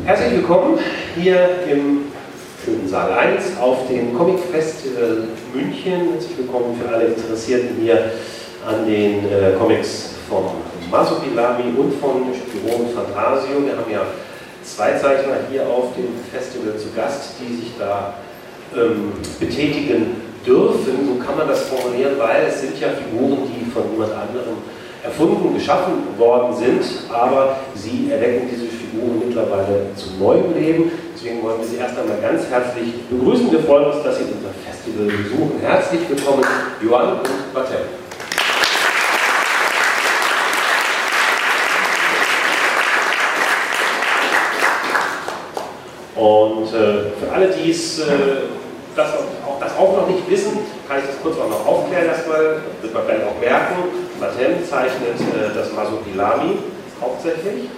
Herzlich willkommen hier im schönen Saal 1 auf dem Comic Festival München. Herzlich willkommen für alle Interessierten hier an den äh, Comics von Masopilami und von Spiro und Fantasio. Wir haben ja zwei Zeichner hier auf dem Festival zu Gast, die sich da ähm, betätigen dürfen, so kann man das formulieren, weil es sind ja Figuren, die von niemand anderem erfunden, geschaffen worden sind, aber sie erwecken diese Figuren mittlerweile zu neuem Leben. Deswegen wollen wir Sie erst einmal ganz herzlich begrüßen. Wir freuen uns, dass Sie unser Festival besuchen. Herzlich willkommen, Johann und Martin. Und äh, für alle, die es äh, das auch, das auch noch nicht wissen, kann ich das kurz auch noch aufklären erstmal, wird man gleich auch merken. Matem zeichnet äh, das Masopilami hauptsächlich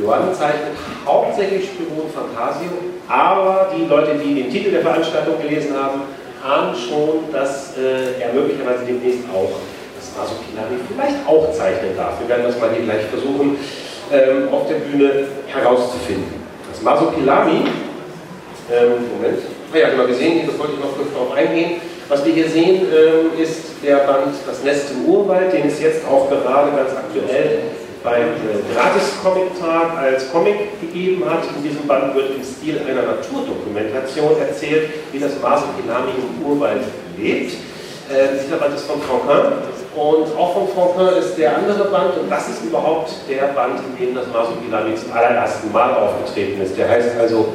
Johann zeichnet hauptsächlich Spiro und Fantasio, aber die Leute, die den Titel der Veranstaltung gelesen haben, ahnen schon, dass äh, er möglicherweise demnächst auch das Masopilami vielleicht auch zeichnen darf. Wir werden das mal hier gleich versuchen, ähm, auf der Bühne herauszufinden. Das Masopilami, ähm, Moment, Ah ja, genau, wir sehen hier, das wollte ich noch kurz darauf eingehen. Was wir hier sehen, ähm, ist der Band Das Nest im Urwald, den es jetzt auch gerade ganz aktuell beim äh, Gratis-Comic-Tag als Comic gegeben hat. In diesem Band wird im Stil einer Naturdokumentation erzählt, wie das Masopilami im Urwald lebt. Äh, dieser Band ist von Franquin und auch von Franquin ist der andere Band und das ist überhaupt der Band, in dem das Masopilami zum allerersten Mal aufgetreten ist. Der heißt also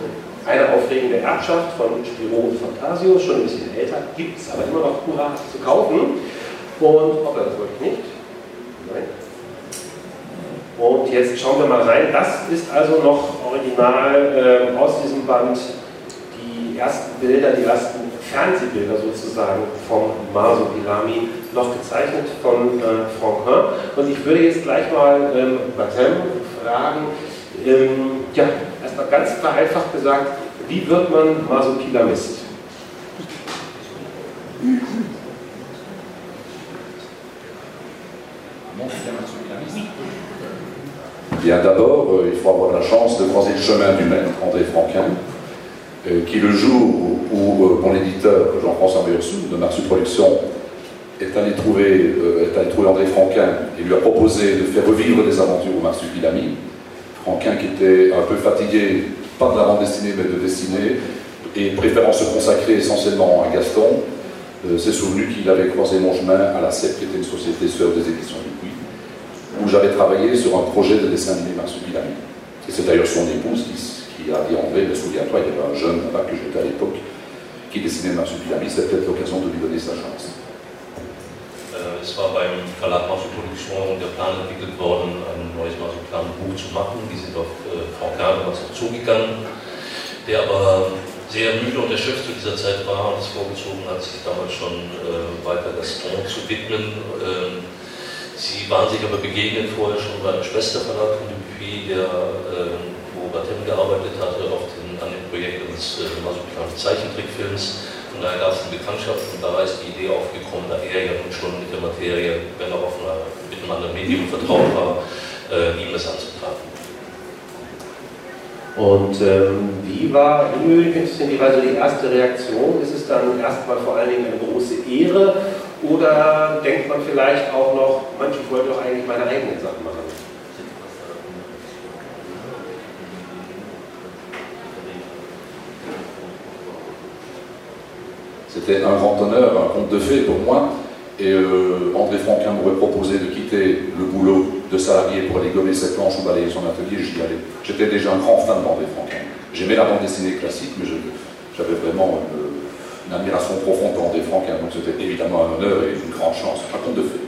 eine aufregende Erbschaft von Spiro und Fantasio, schon ein bisschen älter, gibt es aber immer noch hurra zu kaufen. Und, hoppla, das wollte ich nicht. Nein. Und jetzt schauen wir mal rein. Das ist also noch original äh, aus diesem Band die ersten Bilder, die ersten Fernsehbilder sozusagen vom Maso Pilami, noch gezeichnet von äh, Franquin. Und ich würde jetzt gleich mal ähm, Batem fragen, ähm, ja, erstmal ganz vereinfacht gesagt, wie wird man Masopilamist? D'abord, euh, il faut avoir la chance de croiser le chemin du maître André Franquin, euh, qui le jour où, euh, mon éditeur Jean-François Meursoux de Marsu Productions est allé, trouver, est allé trouver André Franquin et lui a proposé de faire revivre des aventures au Marsupilami, Franquin qui était un peu fatigué, pas de la bande dessinée mais de dessiner, et préférant se consacrer essentiellement à Gaston, s'est souvenu qu'il avait croisé mon chemin à la CEP, qui était une société sœur des éditions où j'avais travaillé sur un projet de dessin animé Marsupilami. Et c'est d'ailleurs son épouse qui, a dit André, mais souviens-toi, il y avait un jeune là que j'étais à l'époque qui dessinait Marsupilami, c'était peut-être l'occasion de lui donner sa chance. Äh, es war beim Verlag Masoproduktion der Plan entwickelt worden, ein neues Masoplan-Buch zu machen. Die sind auf äh, Frau auch zugegangen, der aber sehr müde und erschöpft zu dieser Zeit war und es vorgezogen hat, sich damals schon äh, weiter Gaston zu widmen. Ähm, sie waren sich aber begegnet vorher schon beim Schwesterverlag von Dupuis, der, äh, wo Batem gearbeitet hatte, den, an dem Projekt eines äh, Zeichentrickfilms. Von daher gab es eine Bekanntschaft und da ist die Idee aufgekommen, da er ja nun schon mit der Materie, wenn auch auf einer, mit einem anderen Medium vertraut war, äh, ihm das anzutragen. Und ähm, wie war, wie wie war so die erste Reaktion? Ist es dann erstmal vor allen Dingen eine große Ehre oder denkt man vielleicht auch noch, manch, ich wollte doch eigentlich meine eigenen Sachen machen? C'était un grand honneur, un conte de fées pour moi. Et euh, André Franquin m'aurait proposé de quitter le boulot de salarié pour aller gommer ses planches ou balayer son atelier, j'y allais. J'étais déjà un grand fan d'André Franquin. J'aimais la bande dessinée classique, mais j'avais vraiment une, admiration profonde pour André Franquin. Donc c'était évidemment un honneur et une grande chance. Un conte de fées.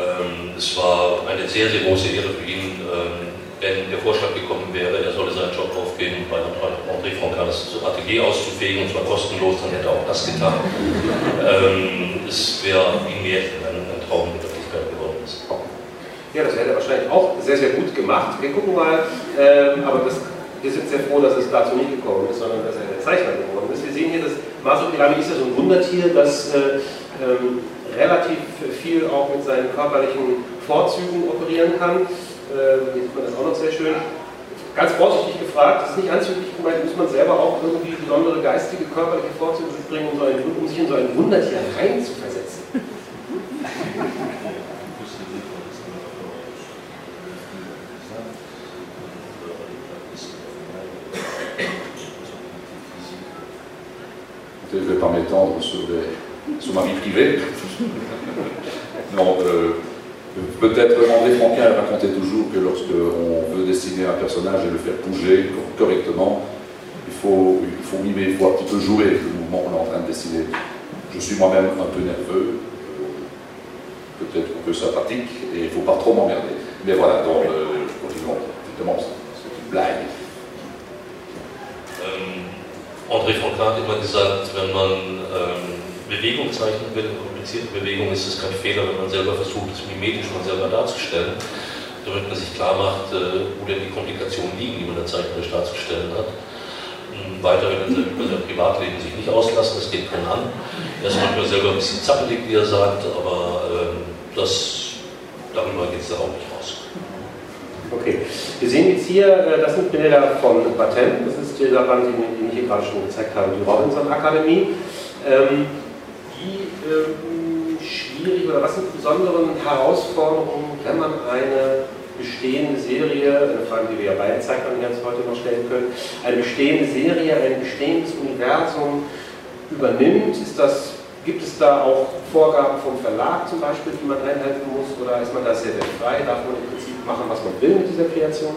Ähm, es war eine sehr, sehr große Ehre für ihn, ähm, wenn der Vorschlag gekommen wäre, er solle seinen Job aufgeben, bei André Franquin das Atelier auszufegen, und zwar kostenlos, dann hätte er auch das getan. ähm, es wäre ihm mehr Ja, das hätte er wahrscheinlich auch sehr, sehr gut gemacht. Wir gucken mal, ähm, aber das, wir sind sehr froh, dass es dazu nicht gekommen ist, sondern dass er der Zeichner geworden ist. Wir sehen hier, dass Masopilami ist ja so ein Wundertier, das äh, ähm, relativ viel auch mit seinen körperlichen Vorzügen operieren kann. Ähm, hier sieht man das auch noch sehr schön. ganz vorsichtig gefragt, das ist nicht anzüglich gemeint, muss man selber auch irgendwie besondere geistige, körperliche Vorzüge mitbringen, um, so um sich in so ein Wundertier reinzuversetzen. M'étendre sur, sur, ma vie privée. non, euh, peut-être André Franquin racontait toujours que lorsqu'on veut dessiner un personnage et le faire bouger correctement, il faut, il faut mimer, il faut un petit peu jouer le mouvement qu'on est en train de dessiner. Je suis moi-même un peu nerveux, euh, peut-être un peu sympathique, et il ne faut pas trop m'emmerder. Mais voilà, donc, euh, évidemment, c'est une blague. André Kahn hat immer gesagt, wenn man ähm, Bewegung zeichnen will, komplizierte Bewegung, ist es kein Fehler, wenn man selber versucht, es mimetisch mal selber darzustellen, damit man sich klar macht, äh, wo denn die Komplikationen liegen, die man da zeichnerisch darzustellen hat. Ähm, Weiter will er über sein Privatleben sich nicht auslassen, das geht keinen an. Er ist manchmal selber ein bisschen zappelig, wie er sagt, aber ähm, das, darüber geht es da auch nicht raus. Okay, wir sehen jetzt hier, äh, das sind Bilder von Batem, das ist dieser Band, den, ich hier gerade schon gezeigt habe, die Robinson Akademie. Ähm, wie ähm, schwierig oder was sind die besonderen Herausforderungen, wenn man eine bestehende Serie, eine Frage, die wir ja beide ganz heute noch stellen können, eine bestehende Serie, ein bestehendes Universum übernimmt, ist das Gibt es da auch Vorgaben vom Verlag zum Beispiel, die man einhalten muss, oder ist man da sehr, sehr frei? Darf man im Prinzip machen, was man will mit dieser Kreation?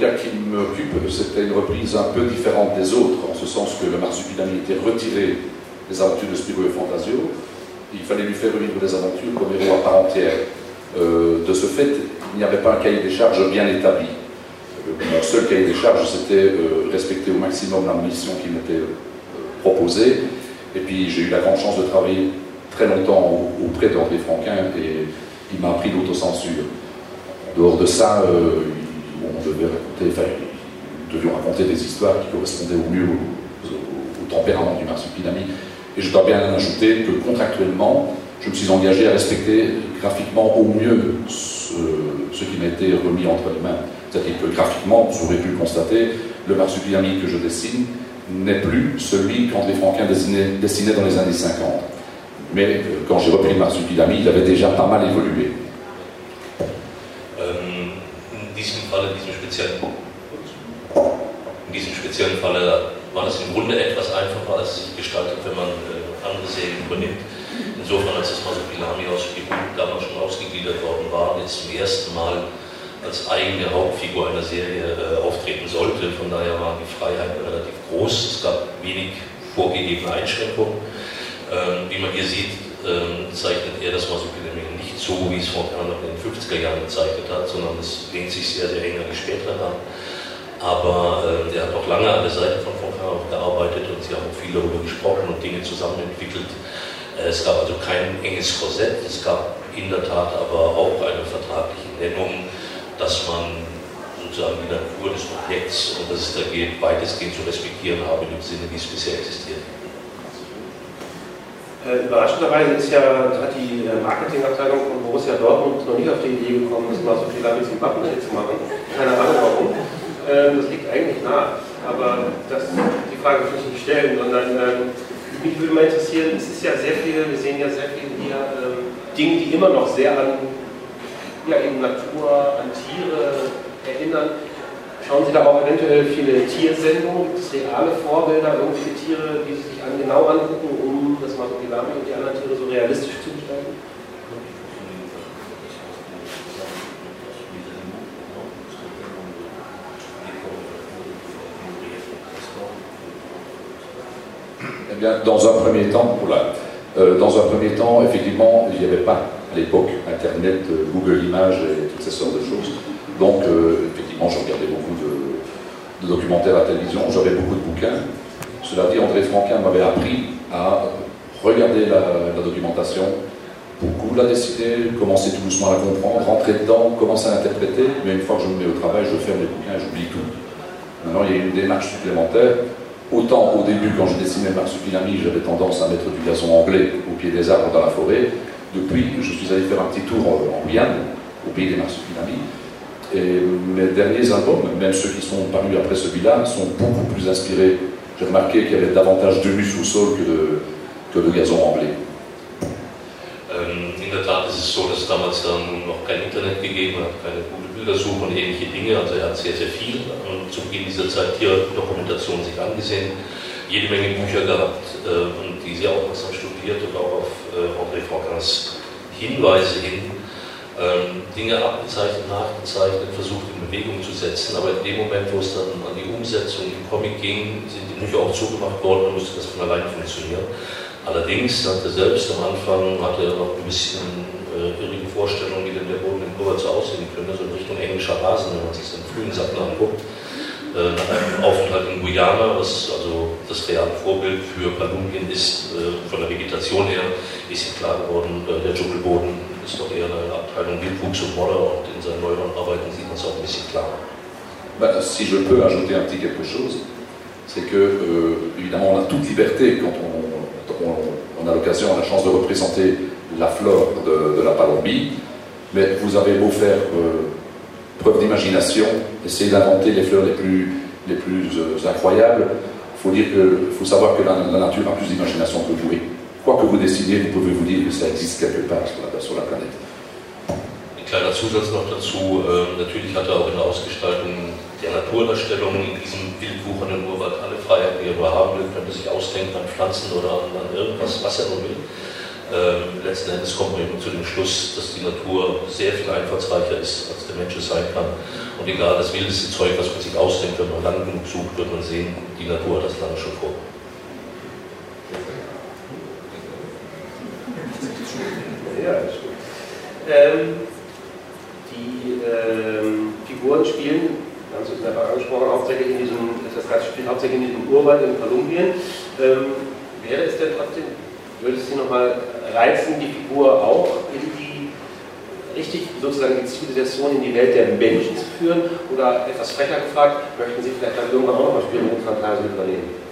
Cas qui m'occupe, c'était une reprise un peu différente des autres, en ce sens que le marsupilami était retiré des aventures de Spirou et Fantasio, il fallait lui faire vivre des aventures comme héros à part entière. Euh, de ce fait, il n'y avait pas un cahier des charges bien établi. Euh, mon seul cahier des charges, c'était euh, respecter au maximum la mission qui m'était proposée. Et puis j'ai eu la grande chance de travailler très longtemps auprès d'André Franquin et il m'a appris l'autocensure. En dehors de ça, on devait raconter, enfin, nous raconter des histoires qui correspondaient au mieux au, tempérament du marsupilami. Et je dois bien ajouter que contractuellement, je me suis engagé à respecter graphiquement au mieux ce, qui m'a été remis entre les mains. C'est-à-dire que graphiquement, vous aurez pu le constater, le marsupilami que je dessine n'est plus celui qu'André Franquin dessinait, dessinait, dans les années 50. Mais euh, quand j'ai repris le marsupilami, il avait déjà pas mal évolué. In diesem Falle, diesem speziellen, in diesem speziellen Falle war das im Grunde etwas einfacher, als es sich gestaltet, wenn man äh, andere Serien übernimmt. Insofern, als das Masopilami aus Peru damals schon ausgegliedert worden war, jetzt zum ersten Mal als eigene Hauptfigur einer Serie äh, auftreten sollte. Von daher waren die Freiheiten relativ groß. Es gab wenig vorgegebene Einschränkungen. Ähm, wie man hier sieht, ähm, zeichnet er das Masopilami so, wie es von noch in den 50er Jahren gezeichnet hat, sondern es lehnt sich sehr, sehr eng an die späteren an. Aber äh, er hat auch lange an der Seite von Fontaine gearbeitet und sie haben auch viel darüber gesprochen und Dinge zusammen entwickelt. Äh, es gab also kein enges Korsett, es gab in der Tat aber auch eine vertragliche Nennung, dass man sozusagen die Natur des Objekts und dass es da geht, weitestgehend zu respektieren habe, in dem Sinne, wie es bisher existiert. Äh, überraschenderweise ist ja, hat die äh, Marketingabteilung von Borussia Dortmund noch nicht auf die Idee gekommen, das mal so viel Labis im Wappen zu machen. Keine Ahnung warum. Ähm, das liegt eigentlich nah. Aber das, die Frage will ich nicht stellen, sondern ähm, mich würde mal interessieren, es ist ja sehr viel, wir sehen ja sehr viel hier ähm, Dinge, die immer noch sehr an ja, eben Natur, an Tiere erinnern. Schauen Sie da auch? Eh bien, dans un premier temps, euh, dans un premier temps, effectivement, il n'y avait pas à l'époque Internet, euh, Google Images et toutes ces sortes de choses. Donc, euh, effectivement, je regardais beaucoup de, documentaires à télévision, j'avais beaucoup de bouquins. Cela dit, André Franquin m'avait appris à regarder la, documentation, beaucoup la dessiner, commencer tout doucement à la comprendre, rentrer dedans, commencer à l'interpréter, mais une fois que je me mets au travail, je ferme les bouquins et j'oublie tout. Maintenant, il y a une démarche supplémentaire Autant au début, quand je dessinais Marsupilami, j'avais tendance à mettre du gazon anglais au pied des arbres dans la forêt. Depuis, je suis allé faire un petit tour en Guyane, au pays des Marsupilami. Et mes derniers albums, même ceux qui sont parus après celui-là, sont beaucoup plus inspirés. J'ai remarqué qu'il y avait davantage de au sol que de, que de gazon anglais. Ähm, in der Tat ist es so, dass es damals dann noch kein Internet gegeben hat, keine gute Bildersuche und ähnliche Dinge. Also er hat sehr, sehr viel zu Beginn dieser Zeit hier Dokumentation sich angesehen, jede Menge Bücher gehabt äh, und die sehr aufmerksam studiert und auch auf äh, André Franquins Hinweise hin Dinge abgezeichnet, nachgezeichnet, versucht in Bewegung zu setzen. Aber in dem Moment, wo es dann an die Umsetzung im Comic ging, sind die Bücher auch zugemacht worden und musste das von alleine funktionieren. Allerdings hat er selbst am Anfang hatte er noch ein bisschen äh, irrige Vorstellungen, wie denn der Boden in Kurz aussehen könnte, so in Richtung englischer Rasen, wenn man sich den frühen Sachen anguckt. Äh, nach einem Aufenthalt in Guyana, was also das reale Vorbild für Kolumbien ist, äh, von der Vegetation her, ist ihm klar geworden, äh, der Dschungelboden ist doch eher eine Abteilung und Modder und in seinen neueren Arbeiten sieht man es auch ein bisschen klarer. Ben, si je peux ajouter un petit quelque chose, c'est que, euh, évidemment, on a toute liberté quand on a l'occasion, la chance de représenter la flore de, la Palombie, mais vous avez beau faire euh, preuve d'imagination, essayer d'inventer les fleurs les plus, les plus euh, incroyables, il faut, faut savoir que la, nature a plus d'imagination que vous. Quoi que vous décidez, vous pouvez vous dire que ça existe quelque part sur la, planète. kleiner Zusatz noch dazu. Ähm, natürlich hat er auch in der Ausgestaltung der Naturdarstellung in diesem wildwuchernden Urwald alle Freiheiten, die er nur haben will, könnte sich ausdenken an Pflanzen oder an, an irgendwas, was er nur will. Ähm, letzten Endes kommt man eben zu dem Schluss, dass die Natur sehr viel einfallsreicher ist, als der Mensch es sein kann. Und egal das wildeste Zeug, was man sich ausdenkt, wenn man lang genug sucht, wird man sehen, die Natur hat das lange schon vor. Ja, das stimmt. Ähm, die ähm, Figuren spielen, wir haben es jetzt einfach angesprochen, hauptsächlich in diesem, das Ganze spielt hauptsächlich in diesem Urwald in Kolumbien. Ähm, wäre es denn trotzdem, würde es Sie nochmal reizen, die Figur auch in die richtig sozusagen die Zivilisation in die Welt der Menschen zu führen? Oder etwas frecher gefragt, möchten Sie vielleicht dann irgendwann auch noch mal Spiele mit Fantasie übernehmen?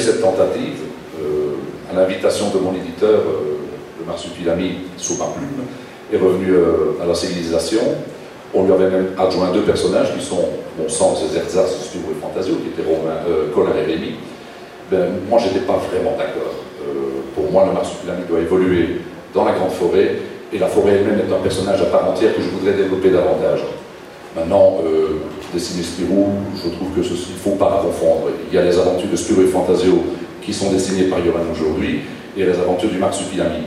Cette tentative, euh, à l'invitation de mon éditeur, euh, le marsupilami sous ma plume, est revenu euh, à la civilisation. On lui avait même adjoint deux personnages qui sont, bon sens, Zerzas, Spiro et Fantasio, qui étaient Romain, Colin et Rémi. Ben, moi, je n'étais pas vraiment d'accord. pour moi, le marsupilami doit évoluer dans la grande forêt, et la forêt elle-même est un personnage à part entière que je voudrais développer davantage. Maintenant, dessiner Spirou, je trouve que il ne faut pas confondre. Il y a les aventures de Spirou et Fantasio qui sont dessinées par Johan aujourd'hui et les aventures du Marsupilami.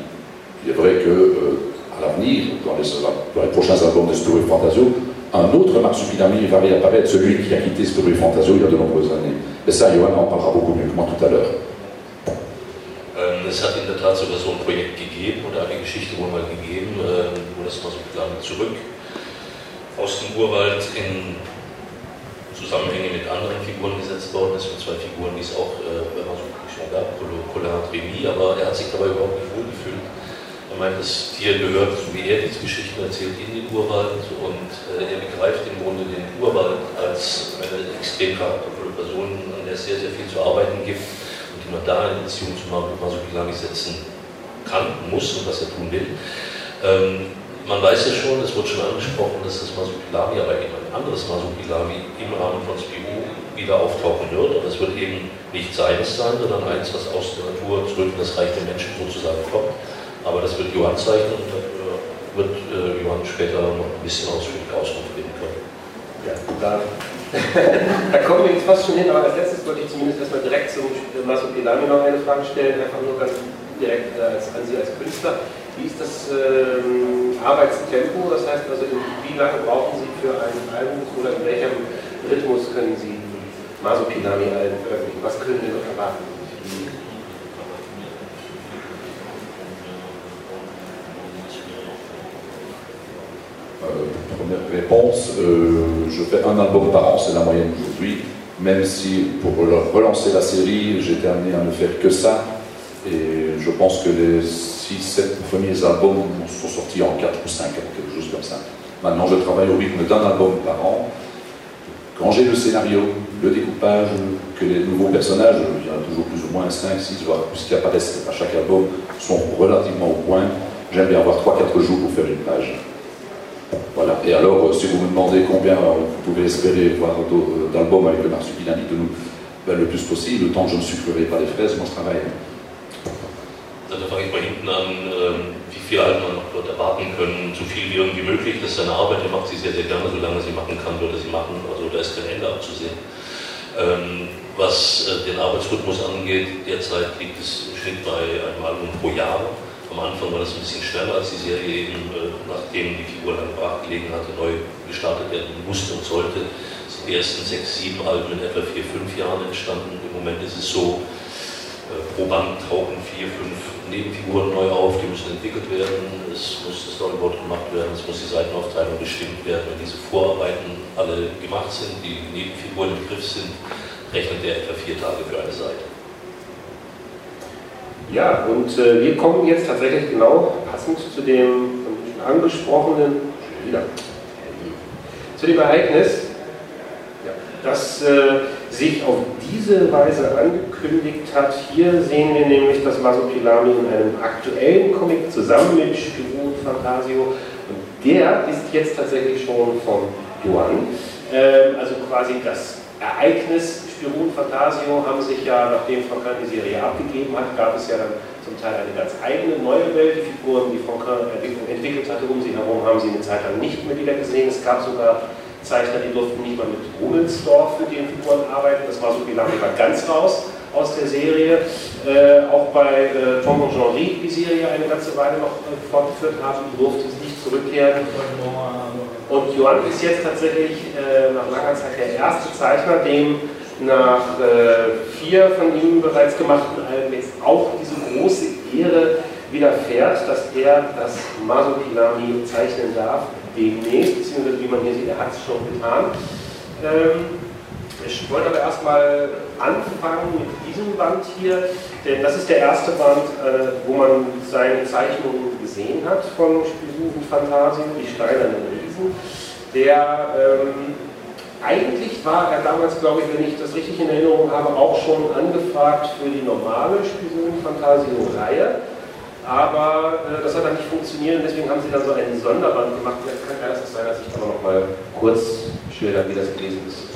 Il est vrai que euh, à l'avenir, dans, les, prochains albums de Spirou et Fantasio, un autre Marsupilami va réapparaître, celui qui a quitté Spirou et Fantasio il y a de nombreuses années. Et ça, Johan en parlera beaucoup mieux que moi tout à l'heure. Ähm, es hat in der Tat sogar so ein Projekt gegeben oder aus dem Urwald in Zusammenhänge mit anderen Figuren gesetzt worden ist, mit zwei Figuren, die es auch äh, schon gab, Colin Remy, aber er hat sich dabei überhaupt nicht wohlgefühlt. Er meint, das Tier gehört, so wie er diese Geschichten erzählt, in den Urwald und äh, er begreift im Grunde den Urwald als eine extrem charaktervolle Person, an der es sehr, sehr viel zu arbeiten gibt und die man da in Beziehung zu Masukilami setzen kann, muss und was er tun will. Ähm, man weiß ja schon, es wurde schon angesprochen, dass das Masupilami, aber eben ein anderes Masupilami im Rahmen von SPU wieder auftauchen wird. Und es wird eben nicht seines sein, sondern eins, was aus der Natur zurück in das Reich der Menschen sozusagen kommt. Aber das wird Johann zeichnen und dafür wird äh, Johann später noch ein bisschen ausführlich Auskunft geben können. Ja, da, da kommen wir jetzt fast schon hin, aber als letztes wollte ich zumindest erstmal direkt zum Masupilami noch eine Frage stellen, einfach nur ganz direkt äh, als, an Sie als Künstler. Wie ist das ähm, Arbeitstempo? Das heißt also, wie lange brauchen Sie für ein Album oder in welchem Rhythmus können Sie Masopinami-Alben veröffentlichen? Was können Sie noch erwarten? première réponse, je fais un album par an, c'est la moyenne aujourd'hui, même si pour relancer la série, j'étais amené à ne faire que ça, et je pense que les 6-7 premiers albums sont sortis en 4 ou 5 quelque chose comme ça. Maintenant, je travaille au rythme d'un album par an. Quand j'ai le scénario, le découpage, que les nouveaux personnages, il y en a toujours plus ou moins 5, 6, voire plus qui apparaissent à chaque album, sont relativement au point, j'aime bien avoir 3-4 jours pour faire une page. Voilà. Et alors, si vous me demandez combien vous pouvez espérer voir d'albums avec le marsupilami de nous, ben, le plus possible, le temps que je ne sucrerai pas les fraises, moi je travaille. Da fange ich mal hinten an, ähm, wie viel halt man noch dort erwarten können. So viel wie irgendwie möglich. Das ist seine Arbeit, er macht sie sehr, sehr gerne. Solange sie machen kann, würde sie machen. Also da ist kein Ende abzusehen. Ähm, was äh, den Arbeitsrhythmus angeht, derzeit liegt es im Schnitt bei einem Album pro Jahr. Am Anfang war das ein bisschen schneller, als die Serie eben, äh, nachdem die Figur lange brach gelegen hatte, neu gestartet werden musste und sollte. Sind die ersten sechs, sieben Alben in etwa vier, fünf Jahren entstanden. Im Moment ist es so, pro Band tauchen vier, fünf Nebenfiguren neu auf, die müssen entwickelt werden, es muss das Storyboard gemacht werden, es muss die Seitenaufteilung bestimmt werden. Wenn diese Vorarbeiten alle gemacht sind, die Nebenfiguren im Griff sind, rechnet er etwa vier Tage für eine Seite. Ja, und äh, wir kommen jetzt tatsächlich genau passend zu dem von angesprochenen ja, zu dem Ereignis, ja, das äh, sich auf diese Weise angekündigt hat. Hier sehen wir nämlich das Masopilami in einem aktuellen Comic zusammen mit Spirou und Fantasio. Und der ist jetzt tatsächlich schon von Johann. Ähm, also quasi das Ereignis Spirou und Fantasio haben sich ja, nachdem Franquin die Serie abgegeben hat, gab es ja dann zum Teil eine ganz eigene neue Welt. Die Figuren, die Franquin entwickelt hatte um sie herum, haben sie eine Zeit lang nicht mehr wieder gesehen. Es gab sogar Zeichner, die durften nicht mal mit Rummelsdorf für die Figuren arbeiten. Das war so wie lange war ganz raus aus der Serie. Äh, auch bei äh, Tom und Jean-Rie die Serie eine ganze Weile noch äh, fortgeführt haben, durfte es nicht zurückkehren. Und Johann ist jetzt tatsächlich äh, nach langer Zeit der erste Zeichner, dem nach äh, vier von ihm bereits gemachten Alben jetzt auch diese große Ehre widerfährt, dass er das Masopilami zeichnen darf demnächst, beziehungsweise wie man hier sieht, er hat es schon getan. Ähm, ich wollte aber erstmal anfangen mit diesem Band hier, denn das ist der erste Band, äh, wo man seine Zeichnungen gesehen hat von und Fantasien, die steinernen Riesen. Der ähm, eigentlich war er damals, glaube ich, wenn ich das richtig in Erinnerung habe, auch schon angefragt für die normale Spirou und Fantasio-Reihe. Aber äh, das hat dann nicht funktioniert und deswegen haben sie dann so einen Sonderband gemacht. Vielleicht kann ja das sein, dass ich aber noch mal kurz schildern, wie das gewesen ist.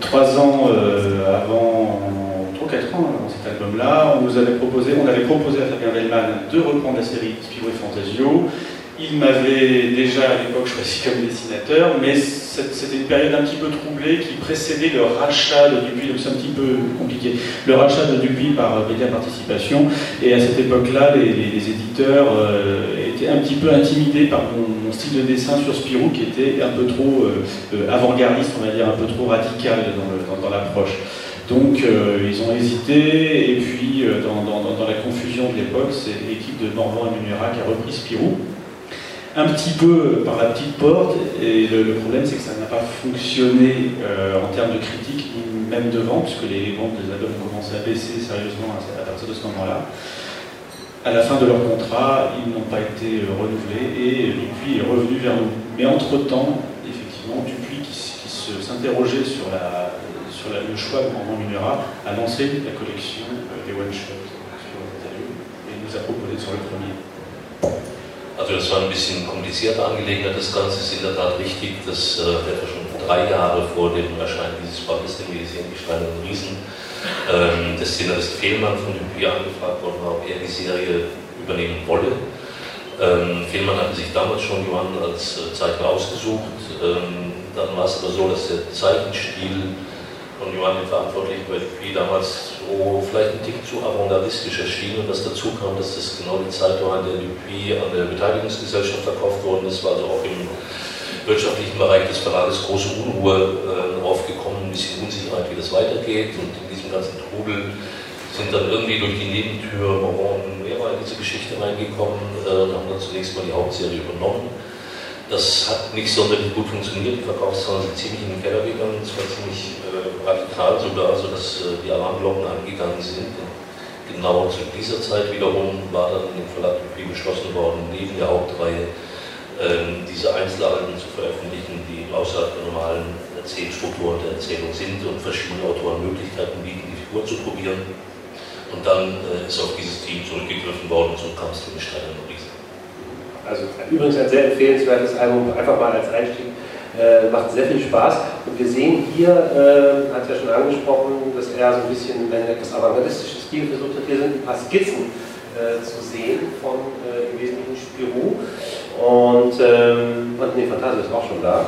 Trois ans euh, album-là, on avait proposé, on avait proposé à Fabien Bellman de reprendre la série Spirou et Fantasio. Il m'avait déjà à l'époque choisi comme dessinateur, mais c'était une période un petit peu troublée qui précédait le rachat de Dupuis, donc c'est un petit peu compliqué, le rachat de Dupuis par Média Participation. Et à cette époque-là, les, éditeurs euh, étaient un petit peu intimidés par mon, style de dessin sur Spirou, qui était un peu trop euh, euh, avant-gardiste, on va dire, un peu trop radical dans, l'approche. Donc ils ont hésité, et puis dans, la confusion de l'époque, c'est l'équipe de Morvan et Munera qui a repris Spirou un petit peu par la petite porte, et le, problème c'est que ça n'a pas fonctionné euh, en termes de critique, même de vente, puisque les ventes des albums ont commencé à baisser sérieusement à, partir de ce moment-là. À la fin de leur contrat, ils n'ont pas été euh, renouvelés et Dupuis est revenu vers nous. Mais entre-temps, effectivement, Dupuis, qui, s'interrogeait sur, la, sur le choix de Normand Munera, a lancé la collection euh, des one-shots sur et nous a proposé sur le premier. Also das war ein bisschen komplizierte Angelegenheit. Das Ganze ist in der Tat richtig, dass äh, etwa schon drei Jahre vor dem Erscheinen dieses Bandes, den wir sehen, die Steinernen Riesen, ähm, der Szenarist Fehlmann von dem Bier angefragt worden war, ob er die Serie übernehmen wolle. Ähm, Fehlmann hatte sich damals schon Johann als äh, Zeichner ausgesucht. Ähm, dann war es aber so, dass der Zeichenstil von Johann, den Verantwortlichen bei DP damals, so vielleicht ein Tick zu avantgardistisch erschien und das dazu kam, dass das genau die Zeit war, in der DP an der Beteiligungsgesellschaft verkauft worden ist, war also auch im wirtschaftlichen Bereich des Verlages große Unruhe äh, aufgekommen, ein bisschen Unsicherheit, wie das weitergeht und in diesem ganzen Trubel sind dann irgendwie durch die Nebentür Moron und in diese Geschichte reingekommen äh, und haben dann zunächst mal die Hauptserie übernommen. Das hat nicht sonderlich gut funktioniert, die Verkaufszahlen sind ziemlich in den Keller gegangen, es war ziemlich äh, radikal sogar, sodass äh, die Alarmglocken angegangen sind. Und genau zu dieser Zeit wiederum war dann im Verlag beschlossen worden, neben der Hauptreihe ähm, diese Einzelalben zu veröffentlichen, die außerhalb der normalen Erzählstruktur der Erzählung sind und verschiedene Autoren Möglichkeiten bieten, die Figur zu probieren. Und dann äh, ist auf dieses Team zurückgegriffen worden und so kam es zu den Steinern Riesen. Also übrigens ein sehr empfehlenswertes Album, einfach mal als Einstieg. Äh, macht sehr viel Spaß. Und wir sehen hier, äh, hat ja schon angesprochen, dass er so ein bisschen einen etwas avantgardistischen Stil versucht hat. Hier sind ein paar Skizzen äh, zu sehen von äh, im Wesentlichen Spirou. Und, ähm, nee, Fantasie ist auch schon da.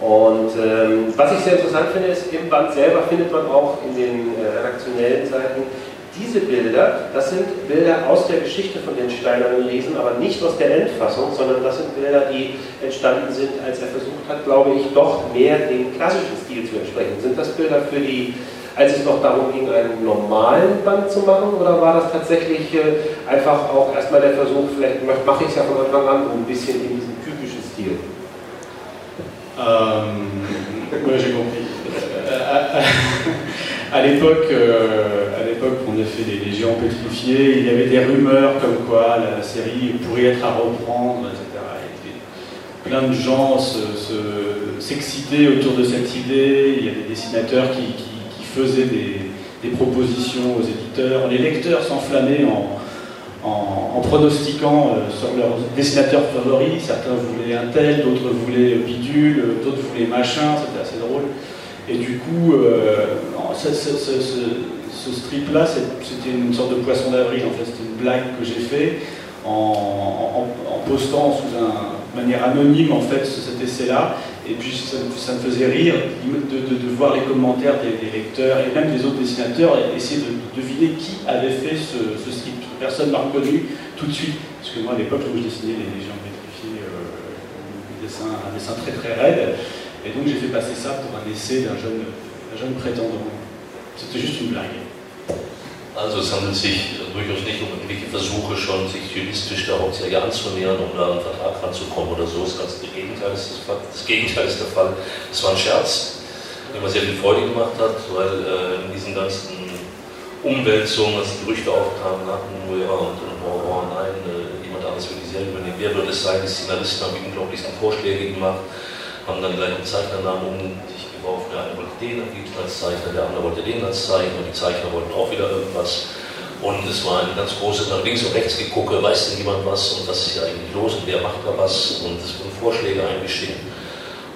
Und ähm, was ich sehr interessant finde, ist, im Band selber findet man auch in den äh, redaktionellen Seiten diese Bilder, das sind Bilder aus der Geschichte von den steinernen Riesen, aber nicht aus der Endfassung, sondern das sind Bilder, die entstanden sind, als er versucht hat, glaube ich, doch mehr dem klassischen Stil zu entsprechen. Sind das Bilder für die, als es noch darum ging, einen normalen Band zu machen, oder war das tatsächlich äh, einfach auch erstmal der Versuch, vielleicht mache ich es ja von Anfang an ein bisschen in diesem typischen Stil? Euh, ouais, j'ai compris. Euh, à, l'époque, euh, à l'époque, on a fait des, géants pétrifiés. Il y avait des rumeurs comme quoi la série pourrait être à reprendre, etc. Et plein de gens s'excitaient autour de cette idée. Il y a des dessinateurs qui, faisaient des, propositions aux éditeurs. Les lecteurs s'enflammaient en, en, pronostiquant euh, sur leurs dessinateurs favoris. Certains voulaient un tel, d'autres voulaient bidule, d'autres voulaient machin, c'était assez drôle. Et du coup, euh, strip-là, c'était une sorte de poisson d'avril, en fait, c'était une blague que j'ai fait en, postant sous une manière anonyme en fait cet essai-là. Et puis ça, me faisait rire de, voir les commentaires des, lecteurs et même des autres dessinateurs essayer de, deviner qui avait fait ce, ce strip. Personne m'a reconnu tout de suite. Parce que moi, à l'époque, je dessinais les, gens pétrifiés, euh, un, dessin, très très raide. Et donc j'ai fait passer ça pour un essai d'un jeune, jeune prétendant. C'était juste une blague. Also es handelt sich durchaus nicht um irgendwelche Versuche, schon sich stilistisch der Hauptserie anzunähern, um da einen Vertrag ranzukommen oder so. Das, ganze Gegenteil ist das Gegenteil ist der Fall. Es war ein Scherz, der mir sehr viel Freude gemacht hat, weil äh, in diesen ganzen Umwälzungen, als die Gerüchte aufkamen, hatten Muera und Horror, nein, äh, jemand anderes will die Serie übernehmen. Wer wird es sein? Die Szenaristen haben die unglaublichsten Vorschläge gemacht, haben dann gleich einen Zeichnernamen um geworfen. Der eine wollte den als Zeichner, der andere wollte den als Zeichner, die Zeichner wollten auch wieder irgendwas. Und es war ein ganz großes nach links und rechts gegucke, weiß denn jemand was und was ist hier eigentlich los und wer macht da was und es wurden Vorschläge eingeschickt.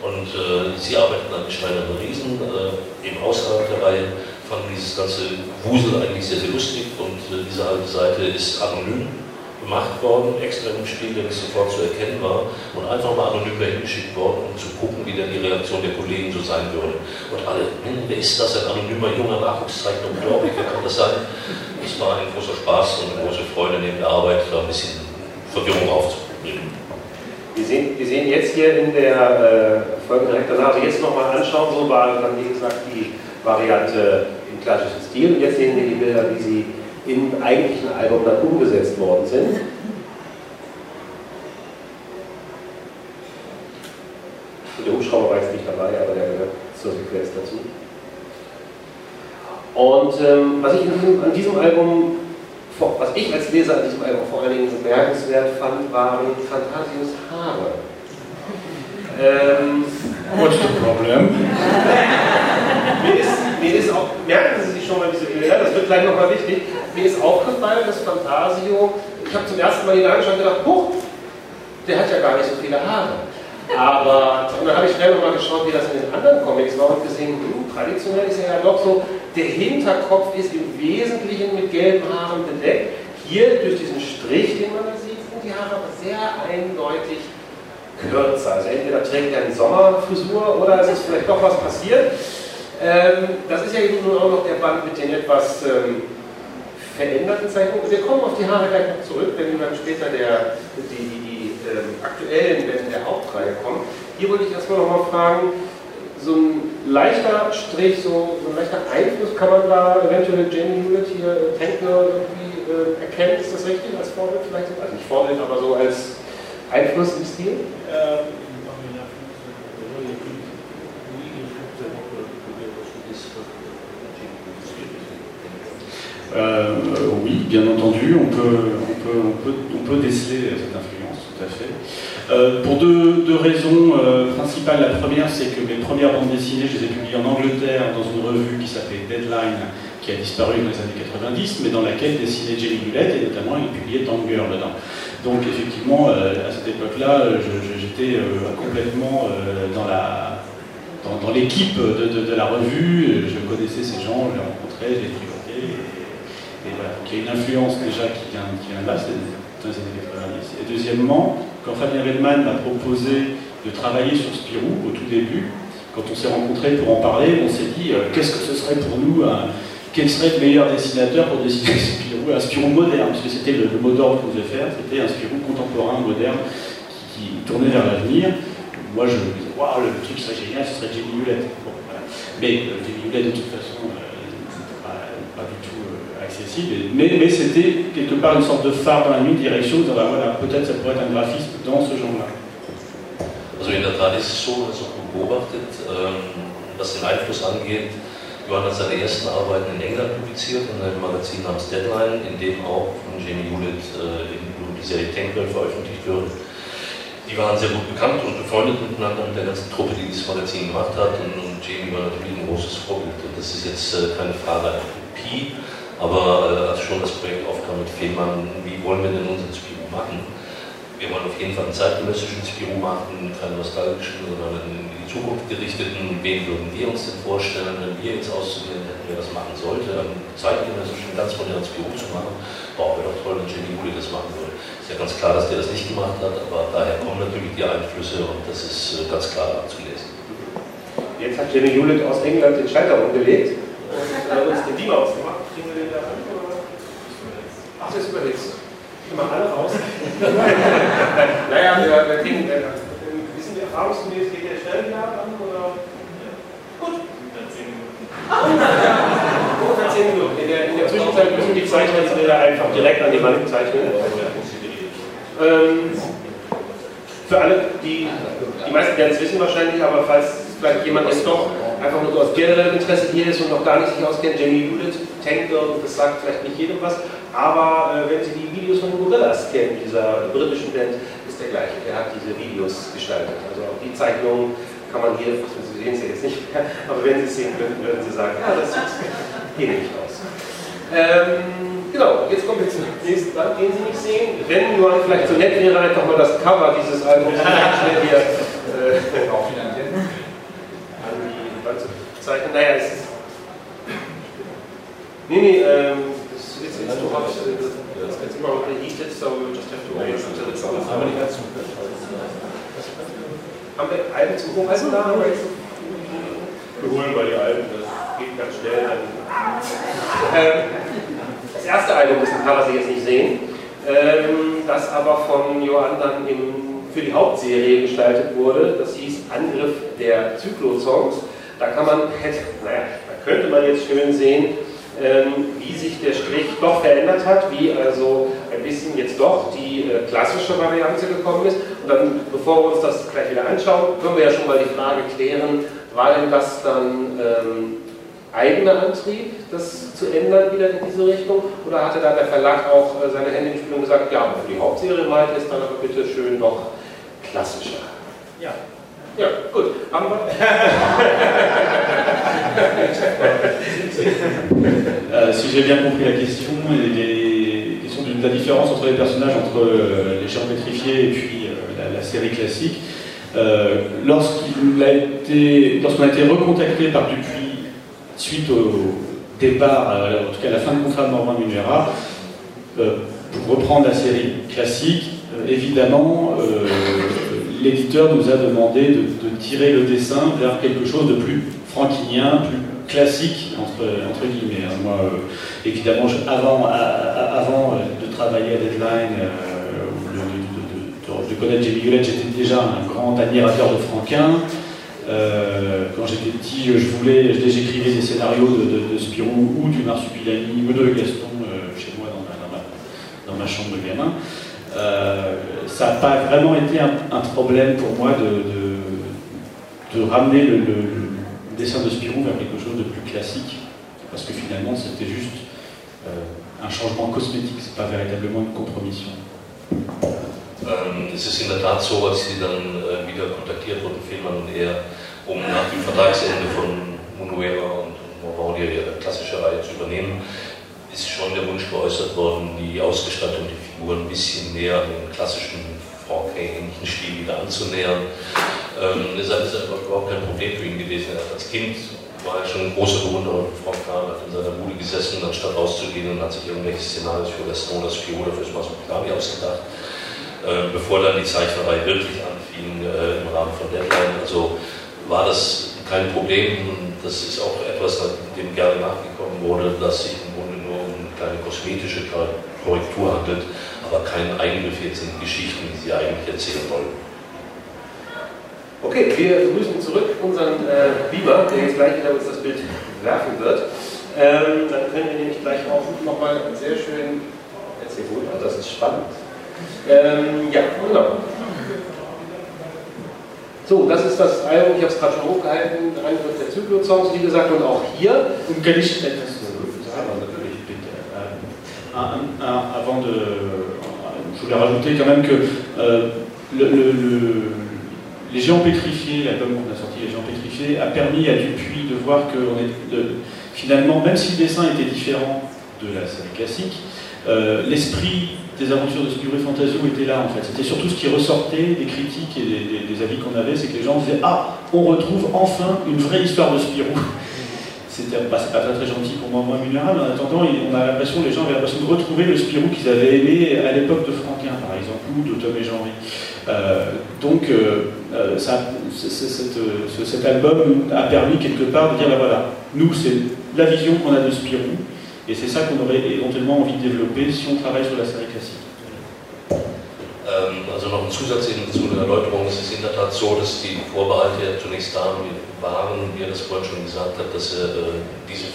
Und äh, sie arbeiten an den Steinern Riesen, äh, eben außerhalb der Reihe fand dieses ganze Wusel eigentlich sehr, sehr lustig und äh, diese halbe Seite ist anonym gemacht worden, extra im Spiel, der nicht sofort zu erkennen war und einfach mal anonym dahin geschickt worden, um zu gucken, wie dann die Reaktion der Kollegen so sein würde. Und alle, hm, wer ist das, ein anonymer junger Nachwuchszeichner, unglaublich, wer kann das sein? Es war ein großer Spaß und eine große Freude neben der Arbeit, da ein bisschen Verwirrung aufzubringen. Wir sehen, wir sehen jetzt hier in der äh, Folge also jetzt nochmal anschauen, so war dann wie gesagt die Variante klassischen Stil. Und jetzt sehen wir die Bilder, wie sie im eigentlichen Album dann umgesetzt worden sind. Der Hubschrauber war jetzt nicht dabei, aber der gehört zur Sequenz dazu. Und ähm, was ich an diesem Album, was ich als Leser an diesem Album vor allen Dingen bemerkenswert fand, waren Fantasios Haare. Ähm, What's the problem? mir, ist, mir ist auch, merken Sie sich schon mal diese Bilder, das wird gleich nochmal wichtig, mir ist aufgefallen, dass Fantasio, ich habe zum ersten Mal ihn angeschaut und gedacht, huch, der hat ja gar nicht so viele Haare. Aber und dann habe ich schnell nochmal geschaut, wie das in den anderen Comics war und gesehen, hm, traditionell ist er ja doch so, der Hinterkopf ist im Wesentlichen mit gelben Haaren bedeckt. Hier durch diesen Strich, den man da sieht, sind die Haare aber sehr eindeutig kürzer. Also entweder trägt er eine Sommerfrisur oder es ist vielleicht doch was passiert. Ähm, das ist ja eben nun auch noch der Band mit den etwas ähm, veränderten Zeichnungen. Wir kommen auf die Haare gleich noch zurück, wenn dann später der, die, die, ähm, aktuellen Bände der Hauptreihe kommen. Hier wollte ich erstmal nochmal fragen, so ein leichter Strich, so, so, ein leichter Einfluss, kann man da eventuell Jamie Hewlett hier, Tankner irgendwie äh, erkennen, ist das richtig als Vorbild vielleicht? Also nicht Vorbild, aber so als Einfluss im Stil? Ähm, Euh, oui, bien entendu, on peut, on peut, on peut, on peut déceler cette influence, tout à fait. Euh, pour deux, deux raisons euh, principales. La première, c'est que mes premières bandes dessinées, je les ai publiées en Angleterre dans une revue qui s'appelait Deadline, qui a disparu dans les années 90, mais dans laquelle dessinait Jenny Bullet et notamment il publiait Tanger dedans. Donc effectivement, à cette époque-là, j'étais complètement dans la dans, l'équipe de, de, la revue, je connaissais ces gens, je les rencontrais, je les il y a une influence déjà qui vient, qui vient là, c'est dans les années 90. Et deuxièmement, quand Fabien Redman m'a proposé de travailler sur Spirou au tout début, quand on s'est rencontrés pour en parler, on s'est dit euh, qu'est-ce que ce serait pour nous, un, quel serait le meilleur dessinateur pour dessiner Spirou, un Spirou moderne, parce que c'était le, mot d'ordre qu'on devait faire, c'était un Spirou contemporain, moderne, qui, tournait vers l'avenir. Moi je me disais, waouh, le truc serait génial, ce serait Jenny Hewlett. Mais euh, Jenny Hewlett, de toute façon, accessible. Mais, mais c'était quelque part une sorte de phare dans la nuit, direction, disant, bah, voilà, peut-être ça pourrait être un graphiste dans ce genre-là. Also in der Tat ist es so, das auch beobachtet, ähm, was den Einfluss angeht. Johann hat seine ersten Arbeiten in England publiziert, in einem Magazin namens Deadline, in dem auch von Jamie Hewlett äh, die Serie Tankwell veröffentlicht wurde. Die waren sehr gut bekannt und befreundet miteinander mit der ganzen Truppe, die dieses Magazin gemacht hat. Und, und Jamie war natürlich ein großes Vorbild. Und das ist jetzt äh, keine Frage an Pi, aber äh, als schon das Projekt aufkam mit Fehmarn, wie wollen wir denn unseren Spiro machen? Wir wollen auf jeden Fall einen zeitgenössischen Spiro machen, keinen nostalgischen, sondern einen in die Zukunft gerichteten. Wen würden wir uns denn vorstellen, wenn wir jetzt auszuwählen hätten, wer das machen sollte, einen zeitgenössischen, ganz modernen Spiro zu machen? Boah, wäre doch toll, wenn Jenny Woolley das machen würde. Ist ja ganz klar, dass der das nicht gemacht hat, aber daher kommen natürlich die Einflüsse und das ist äh, ganz klar abzulesen. Jetzt hat Jenny Hewlett aus England den Schalter umgelegt und äh, uns den Beamer ausgemacht. Kriegen wir den da an? Ach, das ist überhitzt. Immer alle raus. naja, wir, wir kriegen, äh, wissen wir erfahrungsgemäß, geht der schnell wieder an? Oder? Gut. Ungefähr 10 Minuten. In der, in der Zwischenzeit müssen die Zeichnungsbilder einfach direkt an die Wand zeichnen. Ähm, für alle, die, die meisten werden es wissen wahrscheinlich, aber falls vielleicht jemand jetzt doch einfach nur so aus generellem Interesse hier ist und noch gar nicht sich auskennt, Jamie Hewlett, Tank Girl, das sagt vielleicht nicht jedem was, aber äh, wenn Sie die Videos von Gorillas kennen, dieser britischen Band, ist der gleiche. Der hat diese Videos gestaltet. Also auch die Zeichnungen kann man hier, Sie sehen es ja jetzt nicht mehr, aber wenn Sie es sehen würden, würden Sie sagen, ja, das sieht ähnlich aus. Ähm, genau, jetzt kommen wir zum nächsten Band, den Sie nicht sehen. Wenn nur vielleicht so nett wäre, einfach mal das Cover dieses Albums schnell hier äh, auch an die Wand zu zeichnen. Naja, es ist. Nee, nee, ähm, it's, it's, it's too hot. It's, it's more heated, so we just have to wait until it's on. Aber nicht ganz Haben wir Alben zum Hochhalten da? Wir holen mal die Alben, das geht ganz schnell. Ähm, das erste Album, das kann man sich jetzt nicht sehen, ähm, das aber von Johann dann im, für die Hauptserie gestaltet wurde. Das hieß Angriff der Zyklo-Songs. Da kann man, naja, da könnte man jetzt schön sehen, wie sich der Strich doch verändert hat, wie also ein bisschen jetzt doch die äh, klassische Variante gekommen ist. Und dann, bevor wir uns das gleich wieder anschauen, können wir ja schon mal die Frage klären, war denn das dann ähm, eigener Antrieb, das zu ändern wieder in diese Richtung? Oder hatte da der Verlag auch äh, seine Hände Spiel und gesagt, ja, für die Hauptserie weiter ist dann aber bitte schön doch klassischer? Ja. Euh, si j'ai bien compris la question, les questions de la différence entre les personnages, entre euh, les gens pétrifiés et puis euh, la, série classique. Lorsqu'il a été, lorsqu'on a été recontacté par Dupuis suite au départ, en tout cas à la fin de contrat de Morvan Munera, pour reprendre la série classique, évidemment, l'éditeur nous a demandé de, tirer le dessin vers quelque chose de plus franquinien, plus classique, entre, guillemets. Hein. Moi, euh, évidemment, avant, avant de travailler à Deadline, de, connaître Jamie Hewlett, j'étais déjà un grand admirateur de Franquin. quand j'étais petit, je voulais, j'écrivais des scénarios de, Spirou ou du Marsupilami ou de Gaston chez moi dans ma, dans ma, chambre de gamin. Ça n'a pas vraiment été un, problème pour moi de, de, ramener le dessin de Spirou vers quelque chose de plus classique, parce que finalement c'était juste euh, un changement cosmétique, c'est pas véritablement une compromission. Es ist in der Tat so, als sie dann wieder kontaktiert wurden, Fehlmann und er, um nach dem Vertragsende von Munuera und Morvandia ihre klassische Reihe zu übernehmen, ist schon der Wunsch geäußert worden, die Ausgestaltung der Figuren ein bisschen näher an den klassischen Franck-ähnlichen Stil wieder anzunähern. Ähm, deshalb ist das überhaupt kein Problem für ihn gewesen. Als Kind war er schon ein großer Bewunderer von Kahn, hat in seiner Bude gesessen, anstatt rauszugehen und hat sich irgendwelche Szenarien für Gaston, das Fiore oder fürs Masopilami ausgedacht. Äh, bevor dann die Zeichnerei wirklich anfing äh, im Rahmen von Deadline. Also war das kein Problem. Das ist auch etwas, dem gerne nachgekommen wurde, dass sich im Grunde nur um eine kleine kosmetische Korrektur handelt, aber kein Eingriff jetzt in die Geschichten, die sie eigentlich erzählen wollen. Okay, wir begrüßen zurück unseren äh, Beamer, der jetzt gleich wieder uns das Bild werfen wird. Ähm, dann können wir nämlich gleich auch nochmal sehr schön erzählen. Gut, also das ist spannend. Ähm, ja, genau. So, das ist das Album, ich habe es gerade schon hochgehalten, Angriff der Zyklosongs, wie gesagt, und auch hier. Und ich etwas sagen, natürlich, bitte. Äh, avant de. Je voulais rajouter quand même que euh, le, le, le Les Géants Pétrifiés, l'album qu'on a sorti, Les Géants Pétrifiés, a permis à Dupuis de voir que finalement, même si le dessin était différent de la série classique, euh, l'esprit des aventures de Spirou et Fantasio était là en fait. C'était surtout ce qui ressortait des critiques et des, avis qu'on avait, c'est que les gens disaient Ah, on retrouve enfin une vraie histoire de Spirou. C'était bah, pas très, très gentil pour moi, moi, minérable. En attendant, on a l'impression, les gens avaient l'impression de retrouver le Spirou qu'ils avaient aimé à l'époque de Franquin, par exemple, ou de Tom et jean euh, donc, euh, euh, cet album a permis quelque part de dire, ben voilà, nous, c'est la vision qu'on a de Spirou, et c'est ça qu'on aurait éventuellement envie de développer si on travaille sur la série classique. Ähm, also noch ein Zusatz zu der Erläuterung. Es ist in der Tat so, dass die Vorbehalte zunächst da waren, wie er das vorhin schon gesagt hat, dass äh, diese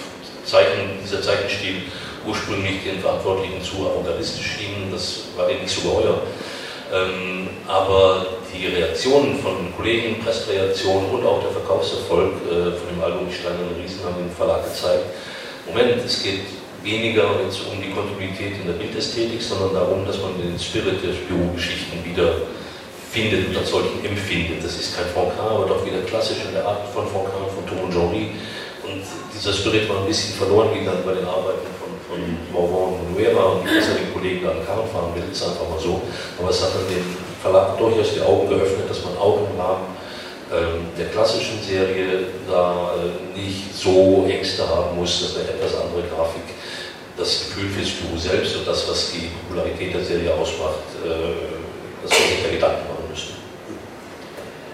Zeichen, dieser Zeichenstil ursprünglich den Verantwortlichen zu avantgardistisch schien. Das war denen nicht so geheuer. Ähm, aber die Reaktionen von Kollegen, Pressereaktionen und auch der Verkaufserfolg äh, von dem Album Die Steinerne Riesen haben dem Verlag gezeigt, Moment, es geht weniger jetzt um die Kontinuität in der Bildästhetik, sondern darum, dass man den Spirit der Spirou-Geschichten wieder findet und als solchen empfindet. Das ist kein Franquin, aber doch wieder klassisch in der Art von Franquin, von Tom Jean-Ry. Und dieser Spirit war ein bisschen verloren gegangen bei den Arbeiten von Morvan und Nueva und die Kollegen da Karren fahren will, ist einfach mal so. Aber es hat dann dem Verlag durchaus die Augen geöffnet, dass man auch im Rahmen ähm, der klassischen Serie da äh, nicht so Ängste haben muss, dass eine etwas andere Grafik das Gefühl fürs Büro selbst und das, was die Popularität der Serie ausmacht, äh, dass wir sich da Gedanken machen müssen.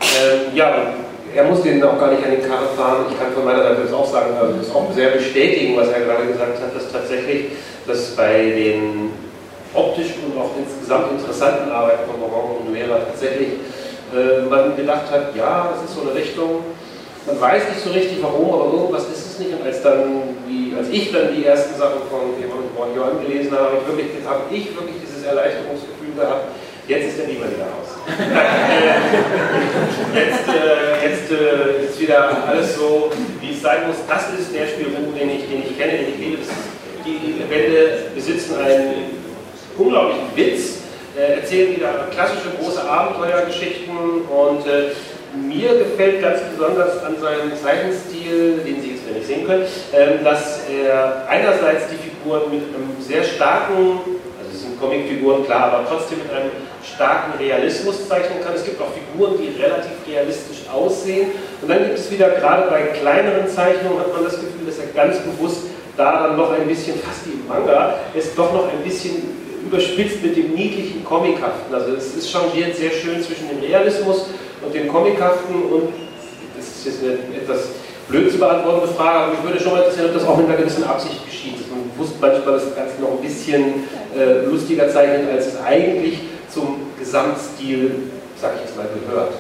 Ähm, ja, er muss den auch gar nicht an den Karren fahren. Ich kann von meiner Seite das auch sagen, also das auch sehr bestätigen, was er gerade gesagt hat, dass tatsächlich dass bei den optisch und auch insgesamt interessanten Arbeiten von Moron und Lehrer tatsächlich äh, man gedacht hat, ja, das ist so eine Richtung, man weiß nicht so richtig warum, aber irgendwas ist es nicht. Und als dann die, als ich dann die ersten Sachen von Johann gelesen habe, habe ich wirklich, habe ich wirklich dieses Erleichterungsgefühl gehabt, Jetzt ist der Beamer wieder aus. jetzt, äh, jetzt, äh, ist wieder alles so, wie es sein muss. Das ist der Spielbuch, den ich, den ich kenne, den ich liebe. Die Bände besitzen einen unglaublichen Witz, äh, erzählen wieder klassische große Abenteuergeschichten und äh, mir gefällt ganz besonders an seinem Zeichenstil, den Sie jetzt nicht sehen können, ähm, dass er einerseits die Figuren mit einem sehr starken Comicfiguren, klar, aber trotzdem mit einem starken Realismus zeichnen kann. Es gibt auch Figuren, die relativ realistisch aussehen. Und dann gibt es wieder, gerade bei kleineren Zeichnungen, hat man das Gefühl, dass er ganz bewusst da dann noch ein bisschen, fast wie im Manga, es doch noch ein bisschen überspitzt mit dem niedlichen Comichaften. Also es ist changiert sehr schön zwischen dem Realismus und dem Comichaften und das ist jetzt eine etwas blöd zu beantwortende Frage, aber mich würde schon mal interessieren, ob das auch mit einer gewissen Absicht geschieht. Man wusste manchmal das Ganze noch ein bisschen äh, lustiger zeichnet, als es eigentlich zum Gesamtstil, sag ich jetzt mal, gehört.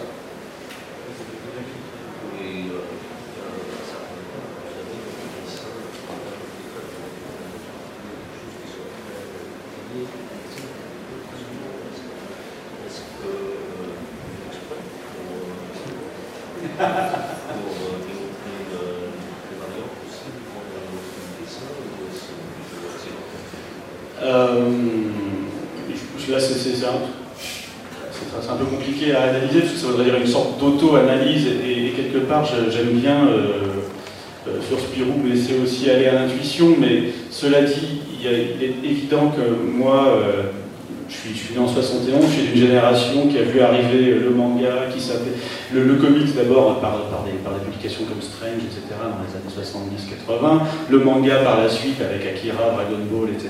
Ça dire une sorte d'auto-analyse et, quelque part j'aime bien euh, euh, sur Spirou me laisser aussi aller à l'intuition, mais cela dit, il, est évident que moi, euh, je suis, né en 71, je suis d'une génération qui a vu arriver le manga, qui s'appelait le, le, comics d'abord par, des, publications comme Strange, etc., dans les années 70-80, le manga par la suite avec Akira, Dragon Ball, etc.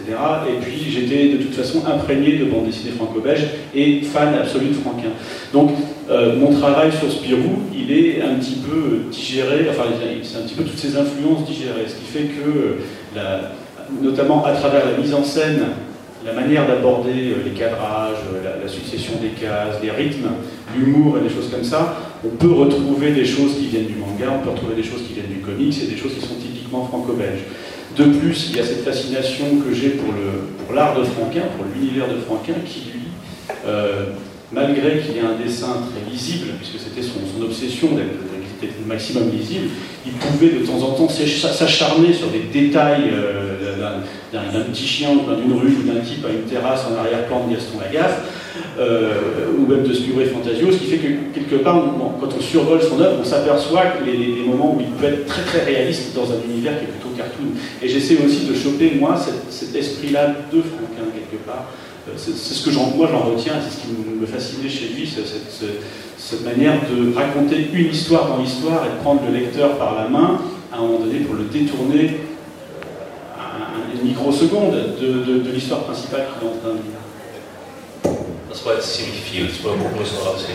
Et puis j'étais de toute façon imprégné de bande dessinée franco-belge et fan absolu de Franquin. Donc euh, mon travail sur Spirou, il est un petit peu digéré, enfin c'est un petit peu toutes ces influences digérées, ce qui fait que, la, notamment à travers la mise en scène la manière d'aborder euh, les cadrages, euh, la, succession des cases, les rythmes, l'humour et des choses comme ça, on peut retrouver des choses qui viennent du manga, on peut retrouver des choses qui viennent du comics et des choses qui sont typiquement franco-belges. De plus, il y a cette fascination que j'ai pour l'art de Franquin, pour l'univers de Franquin, qui lui, euh, malgré qu'il ait un dessin très lisible, puisque c'était son, obsession d'être le maximum lisible, il pouvait de temps en temps s'acharner sur des détails d'un petit chien ou d'une rue ou d'un type à une terrasse en arrière-plan de Gaston Lagaffe, euh, ou même de et Fantasio, ce qui fait que quelque part, quand on survole son œuvre, on s'aperçoit que les, les, moments où il peut être très très réaliste dans un univers qui est plutôt cartoon. Et j'essaie aussi de choper, moi, cet, esprit-là de Franquin, quelque part. Euh, c'est ce que moi j'en retiens, c'est ce qui me fascinait chez lui, cette, cette, manière de raconter une histoire dans l'histoire et de prendre le lecteur par la main à un moment donné pour le détourner une microseconde de, de, l'histoire principale qu'il est en train de lire. Jetzt ziemlich viel, das wollen wir gucken, müssen wir alles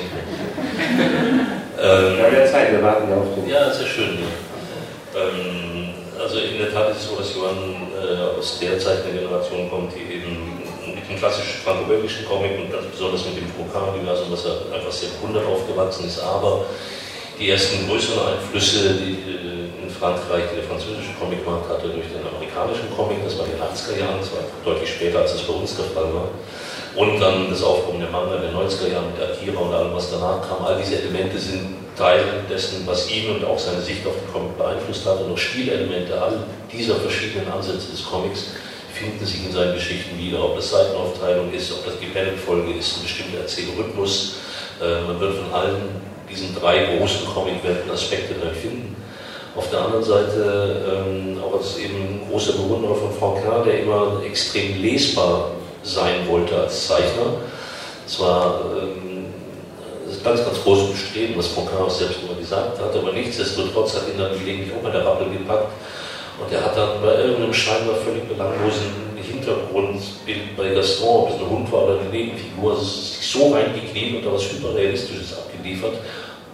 ähm, ja, Zeit, wir warten ja auf den. Ja, sehr schön. Ähm, also in der Tat ist es so, dass Johann äh, aus der Zeit der Generation kommt, die eben klassischen franco-belgischen Comic und besonders mit dem Foucault-Universum, was er einfach sehr wundert aufgewachsen ist, aber die ersten größeren Einflüsse, die äh, in Frankreich, die der französische Comicmarkt hatte, durch den amerikanischen Comic, das war in den 80er Jahren, das war deutlich später, als es bei uns der Fall war. Und dann das Aufkommen der Manga in den 90er Jahren mit Akira und allem, was danach kam. All diese Elemente sind Teil dessen, was ihn und auch seine Sicht auf den Comic beeinflusst hat. Und auch Stilelemente all dieser verschiedenen Ansätze des Comics finden sich in seinen Geschichten wieder. Ob das Seitenaufteilung ist, ob das Panelfolge ist, ein bestimmter Erzählrhythmus. Äh, man wird von allen diesen drei großen Comicwelten Aspekte drin finden. Auf der anderen Seite ähm, auch als eben großer Bewunderer von Franquin, der immer extrem lesbar sein wollte als Zeichner. Es war ähm, ein ganz, ganz großes Bestreben, was Franquin auch selbst immer gesagt hat, aber nichtsdestotrotz hat ihn dann gelegentlich auch mal der Rappel gepackt und er hat dann bei irgendeinem scheinbar völlig belanglosen Hintergrundbild bei Gaston, ob es ein Hund war oder eine Nebenfigur, sich so reingekniet und da was Hyperrealistisches abgeliefert,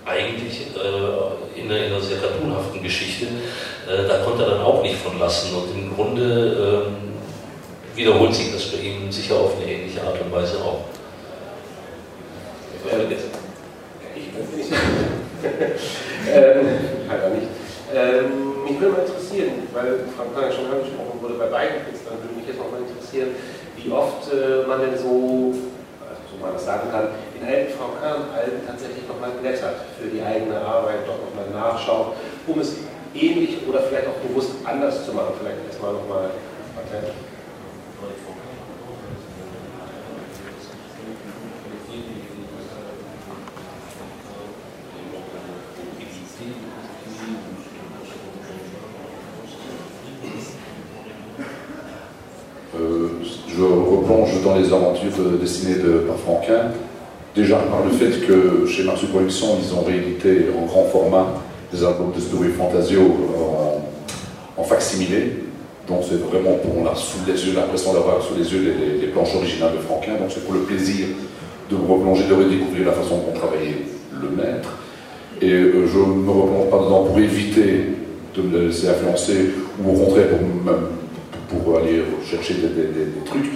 eigentlich äh, in, einer, in, einer, sehr cartoonhaften Geschichte. Äh, da konnte er dann auch nicht von lassen und im Grunde äh, wiederholt sich das bei ihm sicher auf eine ähnliche Art und Weise auch. Ich würde nicht. ähm, halt nicht. Ähm, mich würde mal interessieren, weil Frank ja schon angesprochen wurde, bei beiden Künstlern würde mich jetzt auch mal interessieren, wie oft äh, man denn so, also so man das sagen kann, in alten Franquin-Alben tatsächlich nochmal blättert für die eigene Arbeit, dort nochmal nachschaut, um es ähnlich oder vielleicht auch bewusst anders zu machen. Vielleicht erstmal nochmal Patent. Les aventures dessinées de, par Franquin, déjà par le fait que chez Marsu Productions, ils ont réédité en grand format des albums de Story Fantasio en, en facsimilé. Donc c'est vraiment pour, on sous les yeux l'impression d'avoir sous les yeux les, planches originales de Franquin. Donc c'est pour le plaisir de replonger, de redécouvrir la façon dont travaillait le maître. Et euh, je ne me replonge pas dedans pour éviter de me laisser influencer ou au contraire pour aller chercher des, trucs.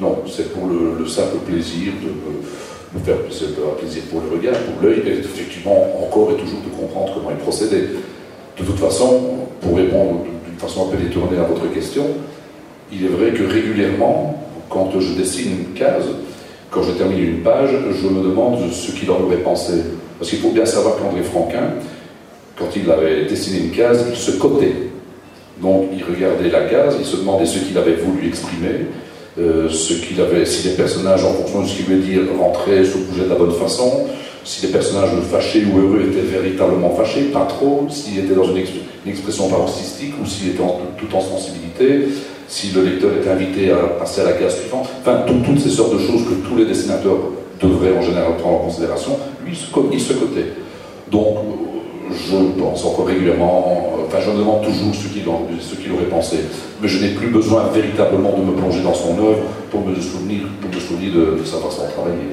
Non, c'est pour le, simple plaisir de me, faire plaisir pour le regard, pour l'œil, et effectivement encore et toujours de comprendre comment il procédait. De toute façon, pour répondre d'une façon un peu détournée à votre question, il est vrai que régulièrement, quand je dessine une case, quand je termine une page, je me demande ce qu'il en aurait pensé. Parce qu'il faut bien savoir qu'André Franquin, quand il avait dessiné une case, il se cotait. Donc il regardait la case, il se demandait ce qu'il avait voulu exprimer, euh, ce qu'il avait, si les personnages, en fonction de ce qu'il voulait dire, rentraient, se bougeaient de la bonne façon, si les personnages fâchés ou heureux étaient véritablement fâchés, pas trop, s'il était dans une, expression paroxystique ou s'il était tout en sensibilité, si le lecteur était invité à passer à la case suivante, enfin toutes ces sortes de choses que tous les dessinateurs devraient en général prendre en considération, lui il se cotait. Donc je pense encore régulièrement, enfin je demande toujours ce qu'il aurait pensé, mais je n'ai plus besoin véritablement de me plonger dans son œuvre pour me souvenir, pour me souvenir de, sa façon de travailler.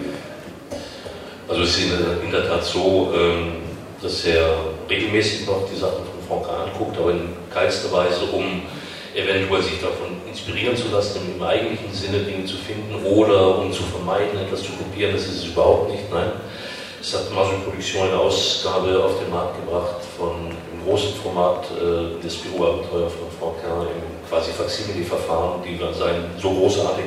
Also es ist in der Tat so, ähm, dass er regelmäßig noch die Sachen von Frank anguckt, aber in keinster Weise, um eventuell sich davon inspirieren zu lassen, im eigentlichen Sinne Dinge zu finden oder um zu vermeiden, etwas zu kopieren, das ist es überhaupt nicht. Nein, es hat Margin eine Ausgabe auf den Markt gebracht von im großen Format äh, des Büroabenteuer von Frau Kerr im quasi Faksimile-Verfahren, die dann seien so großartig,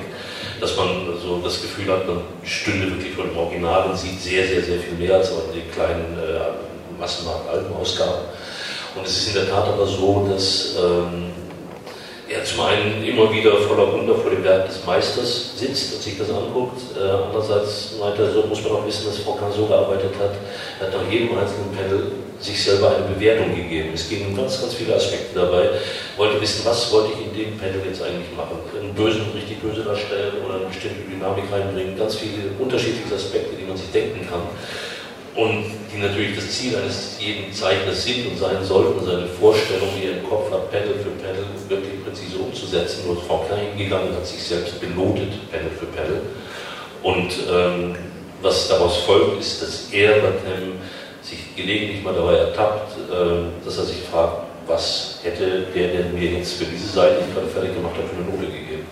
dass man so das Gefühl hat, man stünde wirklich vor dem Original und sieht sehr, sehr, sehr viel mehr als auch in den kleinen äh, Massenmarkt-Albenausgaben. Und es ist in der Tat aber so, dass ähm, er zum einen immer wieder voller Wunder vor dem Werk des Meisters sitzt und sich das anguckt. Äh, andererseits meint er, so muss man auch wissen, dass Frau Kahn so gearbeitet hat. Er hat nach jedem einzelnen Panel sich selber eine Bewertung gegeben. Es ging um ganz, ganz viele Aspekte dabei. Wollte wissen, was wollte ich in dem Panel jetzt eigentlich machen? Einen bösen, richtig böse darstellen oder eine bestimmte Dynamik reinbringen. Ganz viele unterschiedliche Aspekte, die man sich denken kann und die natürlich das Ziel eines jeden Zeichners sind und sein sollten, seine Vorstellung, die er im Kopf hat, Panel für Panel wirklich präzise umzusetzen. Nur Frau Klein hingegangen hat sich selbst benotet, Panel für Panel. Und ähm, was daraus folgt, ist, dass er Batem sich gelegentlich mal dabei ertappt, äh, dass er sich fragt, was hätte der denn mir jetzt für diese Seite, die ich gerade fertig gemacht habe, für eine Note gegeben.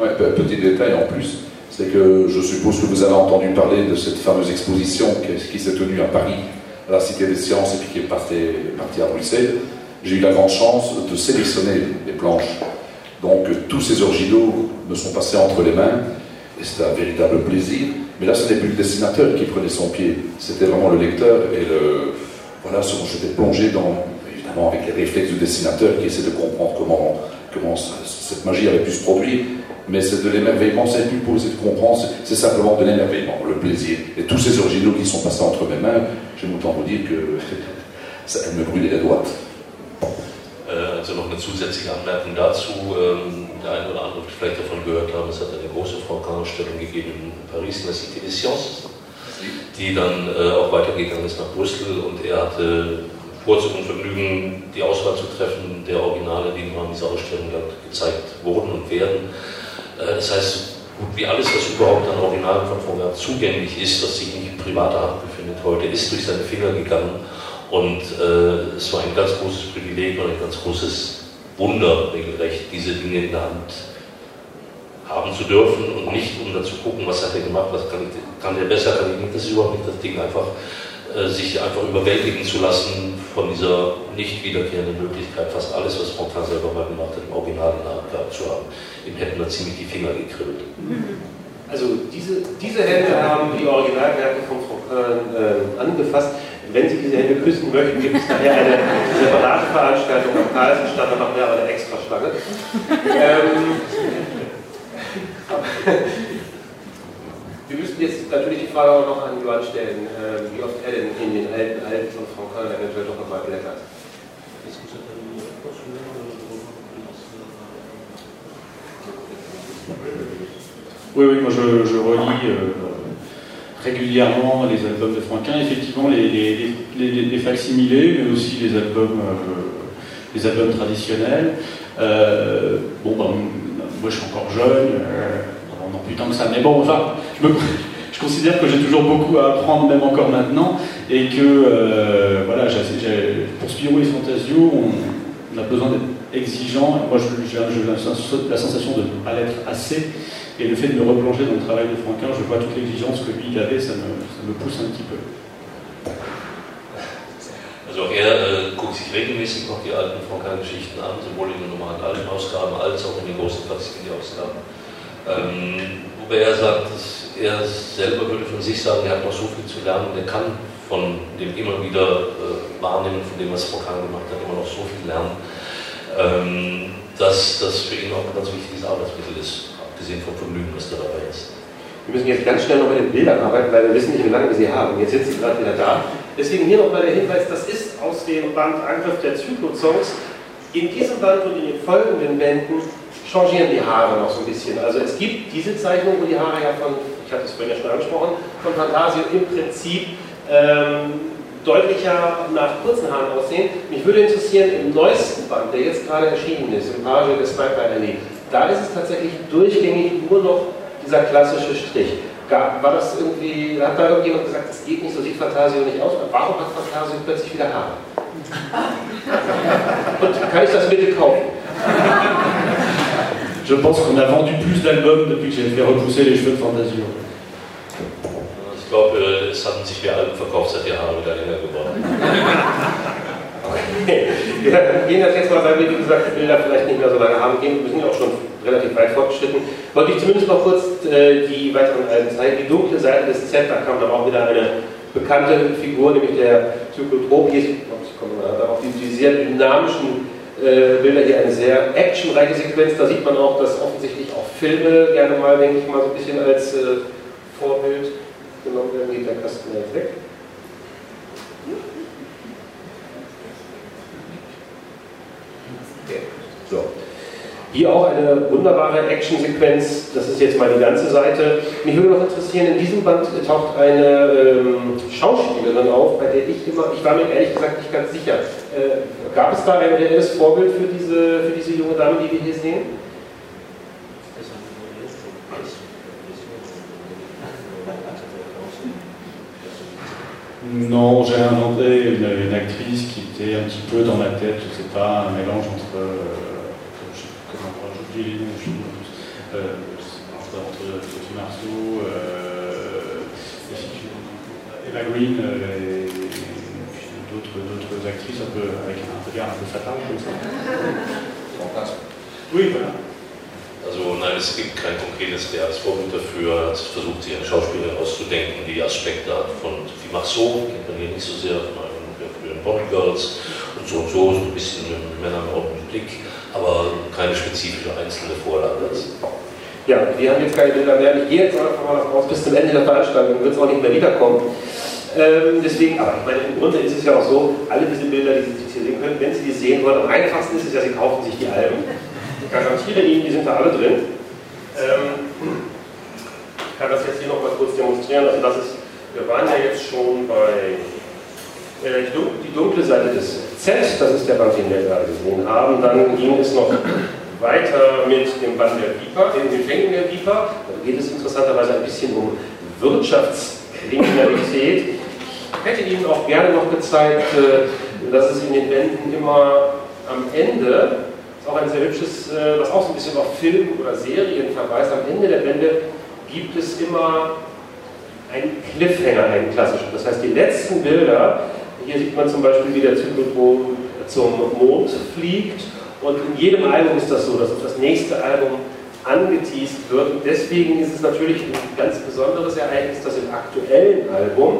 Ouais, petit détail en plus, c'est que je suppose que vous avez entendu parler de cette fameuse exposition qui, s'est tenue à Paris, à la Cité des Sciences, et puis qui est partie, à Bruxelles. J'ai eu la grande chance de sélectionner les planches. Donc tous ces originaux me sont passés entre les mains, et c'était un véritable plaisir. Mais là, ce n'est plus le dessinateur qui prenait son pied, c'était vraiment le lecteur, et le, voilà, j'étais plongé dans, évidemment, avec les réflexes du dessinateur qui essaie de comprendre comment, comment cette magie avait pu se produire mais c'est de l'émerveillement, c'est plus poser de comprendre, c'est simplement de l'émerveillement, le plaisir. Et tous ces originaux qui sont passés entre mes mains, j'aime autant vous dire que ça me brûlait les doigts. Äh, also noch eine zusätzliche Anmerkung dazu. Ähm, der eine oder andere wird vielleicht davon gehört haben, es hat eine große Francan-Ausstellung gegeben in Paris in der Cité des Sciences, die dann äh, auch weitergegangen ist nach Brüssel und er hatte Vorzug und Vergnügen, die Auswahl zu treffen der Originale, die im Rahmen dieser Ausstellung gezeigt wurden und werden. Äh, das heißt, gut wie alles, was überhaupt an Originalen von Vorwerk zugänglich ist, das sich nicht in privater Hand befindet heute, ist durch seine Finger gegangen. Und äh, es war ein ganz großes Privileg und ein ganz großes Wunder, regelrecht, diese Dinge in der Hand haben zu dürfen und nicht um dann zu gucken, was hat er gemacht, was kann, kann der besser, kann ich nicht. Das ist überhaupt nicht das Ding, einfach äh, sich einfach überwältigen zu lassen von dieser nicht wiederkehrenden Möglichkeit, fast alles, was Fontaine selber mal gemacht hat, im Original gehabt zu haben. Ihm hätten da ziemlich die Finger gekribbelt. Also diese, diese Hände haben die Originalwerke von Fontaine äh, angefasst. Wenn Sie diese Hände küssen möchten, gibt es nachher eine separate Veranstaltung am Carlsenstadt, da machen wir aber eine extra Schlange. ähm, Wir müssen jetzt natürlich. Oui, oui, moi je, je relis euh, régulièrement les albums de Franquin, effectivement les, les, les, les facsimilés, mais aussi les albums, euh, les albums traditionnels. Euh, bon, ben, moi je suis encore jeune, euh, non, plus tant que ça, mais bon, enfin, je me, je considère que j'ai toujours beaucoup à apprendre, même encore maintenant, et que, euh, voilà, pour Spirou et Fantasio, on, a besoin d'être exigeant. Moi, j'ai la sensation de ne pas l'être assez, et le fait de me replonger dans le travail de Franquin, je vois toute l'exigence que lui il avait, ça me, ça me pousse un petit peu. Also er äh, guckt sich regelmäßig noch die alten Frankan-Geschichten an, sowohl in den normalen alten Ausgaben als auch in den großen Fantasy-Ausgaben. Ähm, wobei er sagt, dass er selber würde von sich sagen, er hat noch so viel zu lernen, er kann von dem immer wieder äh, wahrnehmen, von dem, was Frankan gemacht hat, immer noch so viel lernen, ähm, dass das für ihn auch ein ganz wichtiges Arbeitsmittel ist, abgesehen vom Vergnügen, was da dabei ist. Wir müssen jetzt ganz schnell noch mit den Bildern arbeiten, weil wir wissen nicht, wie lange wir sie haben. Jetzt sind sie gerade wieder da. Deswegen hier nochmal der Hinweis, das ist aus dem Band Angriff der Zyklozongs. In diesem Band und in den folgenden Bänden changieren die Haare noch so ein bisschen. Also es gibt diese Zeichnung, wo die Haare ja von, ich hatte es vorhin ja schon angesprochen, von Fantasio im Prinzip ähm, deutlicher nach kurzen Haaren aussehen. Mich würde interessieren, im neuesten Band, der jetzt gerade erschienen ist, im Page des Sniper da ist es tatsächlich durchgängig nur noch dieser klassische Strich. War das irgendwie, hat da irgendjemand gesagt, das geht nicht, so sieht Fantasio nicht aus? Warum hat Fantasio plötzlich wieder Haare? Und kann ich das bitte kaufen? Je pense qu'on a vendu plus d'albums depuis que j'ai fait repousser les cheveux de Fantasio. Ich glaube, es hatten sich mehr Alben verkauft, seit die Haare wieder länger geworden. Wir gehen das jetzt mal, weil wir, wie gesagt, die Bilder vielleicht nicht mehr so lange haben, gehen, wir sind ja auch schon relativ weit fortgeschritten. Wollte ich zumindest noch kurz äh, die weiteren Alben zeigen. Die dunkle Seite des Z, da kam dann auch wieder eine bekannte Figur, nämlich der. Hier ich komme mal darauf, die sehr dynamischen äh, Bilder hier eine sehr actionreiche Sequenz. Da sieht man auch, dass offensichtlich auch Filme gerne mal, denke ich mal, so ein bisschen als äh, Vorbild genommen werden. Geht der Kasten jetzt weg. So. Hier auch eine wunderbare Actionsequenz, das ist jetzt mal die ganze Seite. Mich würde noch interessieren, in diesem Band taucht eine ähm, Schauspielerin auf, bei der ich immer, ich war mir ehrlich gesagt nicht ganz sicher. Äh, gab es da ein reelles Vorbild für diese, für diese junge Dame, die wir hier sehen? Non, j'ai inventé une, une, actrice qui était un petit peu dans ma tête, je sais pas, un mélange entre. Euh, comment j'oublie les noms, je euh, entre, Sophie Marceau, Eva Green et, d'autres actrices un peu, avec un regard un peu fatal comme ça. Oui, voilà. Also nein, es gibt kein konkretes reales Vorbild dafür. Es versucht sich eine Schauspielerin auszudenken, die Aspekte hat von Sophie Marceau, kennt man hier nicht so sehr, von einem der frühen Bodyguards und so und so, so ein bisschen mit Männern mit offenen Blick, aber keine spezifische einzelne Vorlage. Ja, wir haben jetzt keine Bilder mehr. Ich gehe jetzt einfach mal davon aus, bis zum Ende der Veranstaltung wird es auch nicht mehr wiederkommen. Ähm, deswegen, aber ich meine, im Grunde ist es ja auch so, alle diese Bilder, die Sie hier sehen können, wenn Sie die sehen wollen, am einfachsten ist es ja, Sie kaufen sich die Alben garantiere Ihnen, die sind da alle drin. Ähm, ich kann das jetzt hier nochmal kurz demonstrieren. Also das ist, wir waren ja jetzt schon bei die dunkle Seite des Z, das ist der Band, den wir gerade gesehen haben. Dann ging es noch weiter mit dem Band der Viper, den Fängen der Viper. Da geht es interessanterweise ein bisschen um Wirtschaftskriminalität. Ich hätte Ihnen auch gerne noch gezeigt, äh, dass es in den Bänden immer am Ende ist auch ein sehr hübsches, äh, was auch so ein bisschen auf Film oder Serien verweist. Am Ende der Bände gibt es immer einen Cliffhanger, einen klassischen. Das heißt, die letzten Bilder, hier sieht man zum Beispiel, wie der Zyklotron zum Mond fliegt. Und in jedem Album ist das so, dass das nächste Album angeteased wird. Und deswegen ist es natürlich ein ganz besonderes Ereignis, dass im aktuellen Album,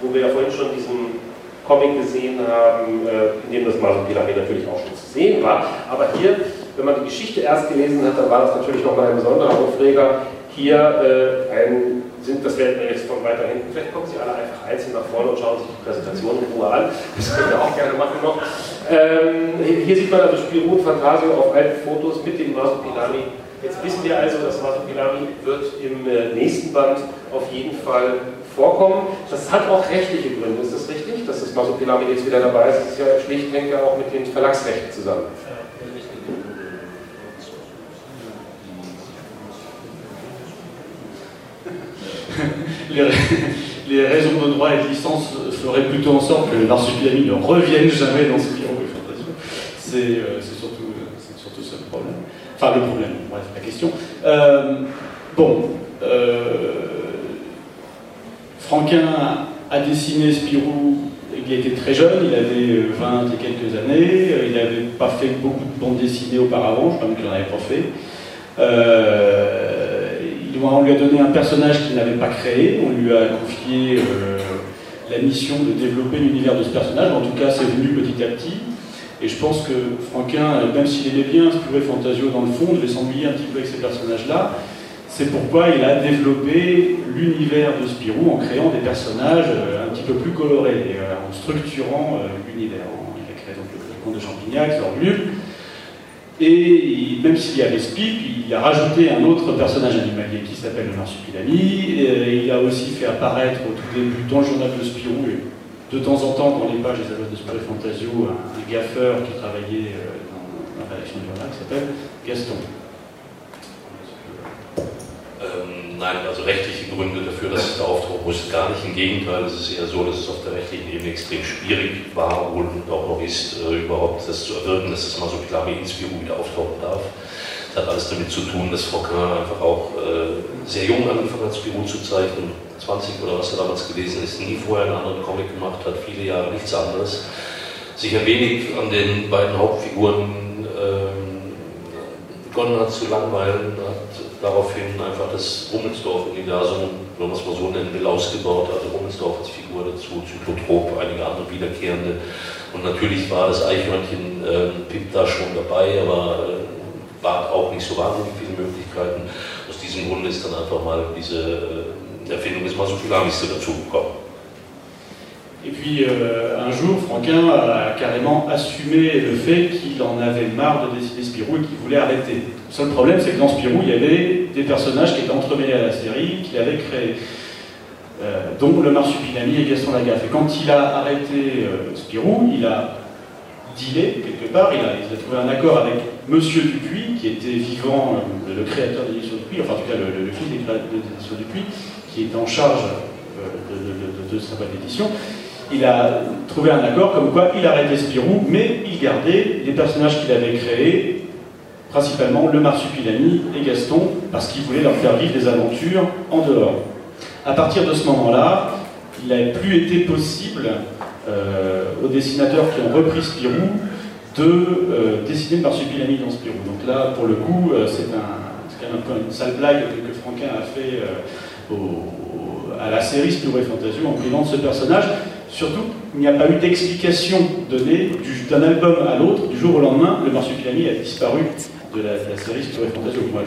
wo wir ja vorhin schon diesen Comic gesehen haben, äh, in dem das Masopilami natürlich auch schon zu sehen war. Aber hier, wenn man die Geschichte erst gelesen hat, dann war das natürlich nochmal ein besonderer Aufreger. Hier äh, ein, sind, das werden wir jetzt von weiter hinten, vielleicht kommen Sie alle einfach einzeln nach vorne und schauen sich die Präsentation in Ruhe an. Das können wir auch gerne machen noch. Ähm, hier sieht man also Spirou Fantasio auf alten Fotos mit dem Masopilami. Jetzt wissen wir also, das Masopilami wird im äh, nächsten Band auf jeden Fall vorkommen. Das hat auch rechtliche Gründe, ist das richtig? Dass das Masopilami jetzt wieder dabei ist, das ist ja schlicht, hängt ja auch mit den Verlagsrechten zusammen. les, raisons de droit et de licence feraient plutôt en sorte que le marsupilami ne revienne jamais dans Spirou et Fantasio. C'est surtout, surtout ça le problème. Enfin, le problème, bref, la question. bon, Franquin a dessiné Spirou il était très jeune, il avait 20 euh, et quelques années, euh, il n'avait pas fait beaucoup de bandes dessinées auparavant, je crois même qu'il n'en avait pas fait. Euh, on lui a donné un personnage qu'il n'avait pas créé, on lui a confié la mission de développer l'univers de ce personnage, en tout cas c'est venu petit à petit. Et je pense que Franquin, même s'il aimait bien Spirou et Fantasio dans le fond, devait s'ennuyer un petit peu avec ces personnages-là. C'est pourquoi il a développé l'univers de Spirou en créant des personnages euh, un petit peu plus colorés, euh, en structurant euh, l'univers. Il a créé donc le comte de Champignac, Zorglub, et même s'il y avait Spip, il a rajouté un autre personnage animalier qui s'appelle le marsupilami. Et il a aussi fait apparaître au tout début dans le journal de Spirou, et de temps en temps dans les pages des albums de Spirou Fantasio, un, gaffeur qui travaillait dans la rédaction du journal qui s'appelle Gaston. Nein, also rechtliche Gründe dafür, dass es da auftauchen muss, gar nicht. Im Gegenteil, es ist eher so, dass es auf der rechtlichen Ebene extrem schwierig war und auch noch ist, äh, überhaupt das zu erwirken, dass es mal so klar wie Inspiro wieder auftauchen darf. Das hat alles damit zu tun, dass Fauquin einfach auch äh, sehr jung angefangen hat, Spirou zu zeichnen, 20 oder was er damals gelesen ist, nie vorher einen anderen Comic gemacht hat, viele Jahre nichts anderes, sich ein wenig an den beiden Hauptfiguren ähm, begonnen hat zu langweilen, hat daraufhin einfach das Rummelsdorf-Universum, wenn man es mal so nennen will, ausgebaut. Also Rummelsdorf als Figur dazu, Zyklotrop, einige andere wiederkehrende. Und natürlich war das Eichhörnchen äh, Pip da schon dabei, aber äh, war auch nicht so wahnsinnig viele Möglichkeiten. Aus diesem Grunde ist dann einfach mal diese äh, Erfindung des Masophilamis dazugekommen. Et puis euh, un jour, Franquin a carrément assumé le fait qu'il en avait marre de dessiner Spirou et qu'il voulait arrêter. Le seul problème, c'est que dans Spirou, il y avait des personnages qui étaient entremêlés à la série, qu'il avait créés, euh, dont le marsupilami et Gaston Lagaffe. Et quand il a arrêté euh, Spirou, il a dealé quelque part, il a, trouvé un accord avec Monsieur Dupuis, qui était vivant, le créateur de l'édition Dupuis, enfin en tout cas le, fils de l'édition Dupuis, qui était en charge de, de sa boîte d'édition il a trouvé un accord comme quoi il arrêtait Spirou, mais il gardait les personnages qu'il avait créés, principalement le Marsupilami et Gaston, parce qu'il voulait leur faire vivre des aventures en dehors. À partir de ce moment-là, il n'avait plus été possible euh, aux dessinateurs qui ont repris Spirou de euh, dessiner le Marsupilami dans Spirou. Donc là, pour le coup, euh, c'est quand même une sale blague que, Franquin a fait à la série Spirou et Fantasio en privant de ce personnage. Surtout, il n'y a pas eu d'explication donnée d'un album à l'autre, du jour au lendemain, le marsupilami a disparu de la, série Spirou et Fantasio. Moi,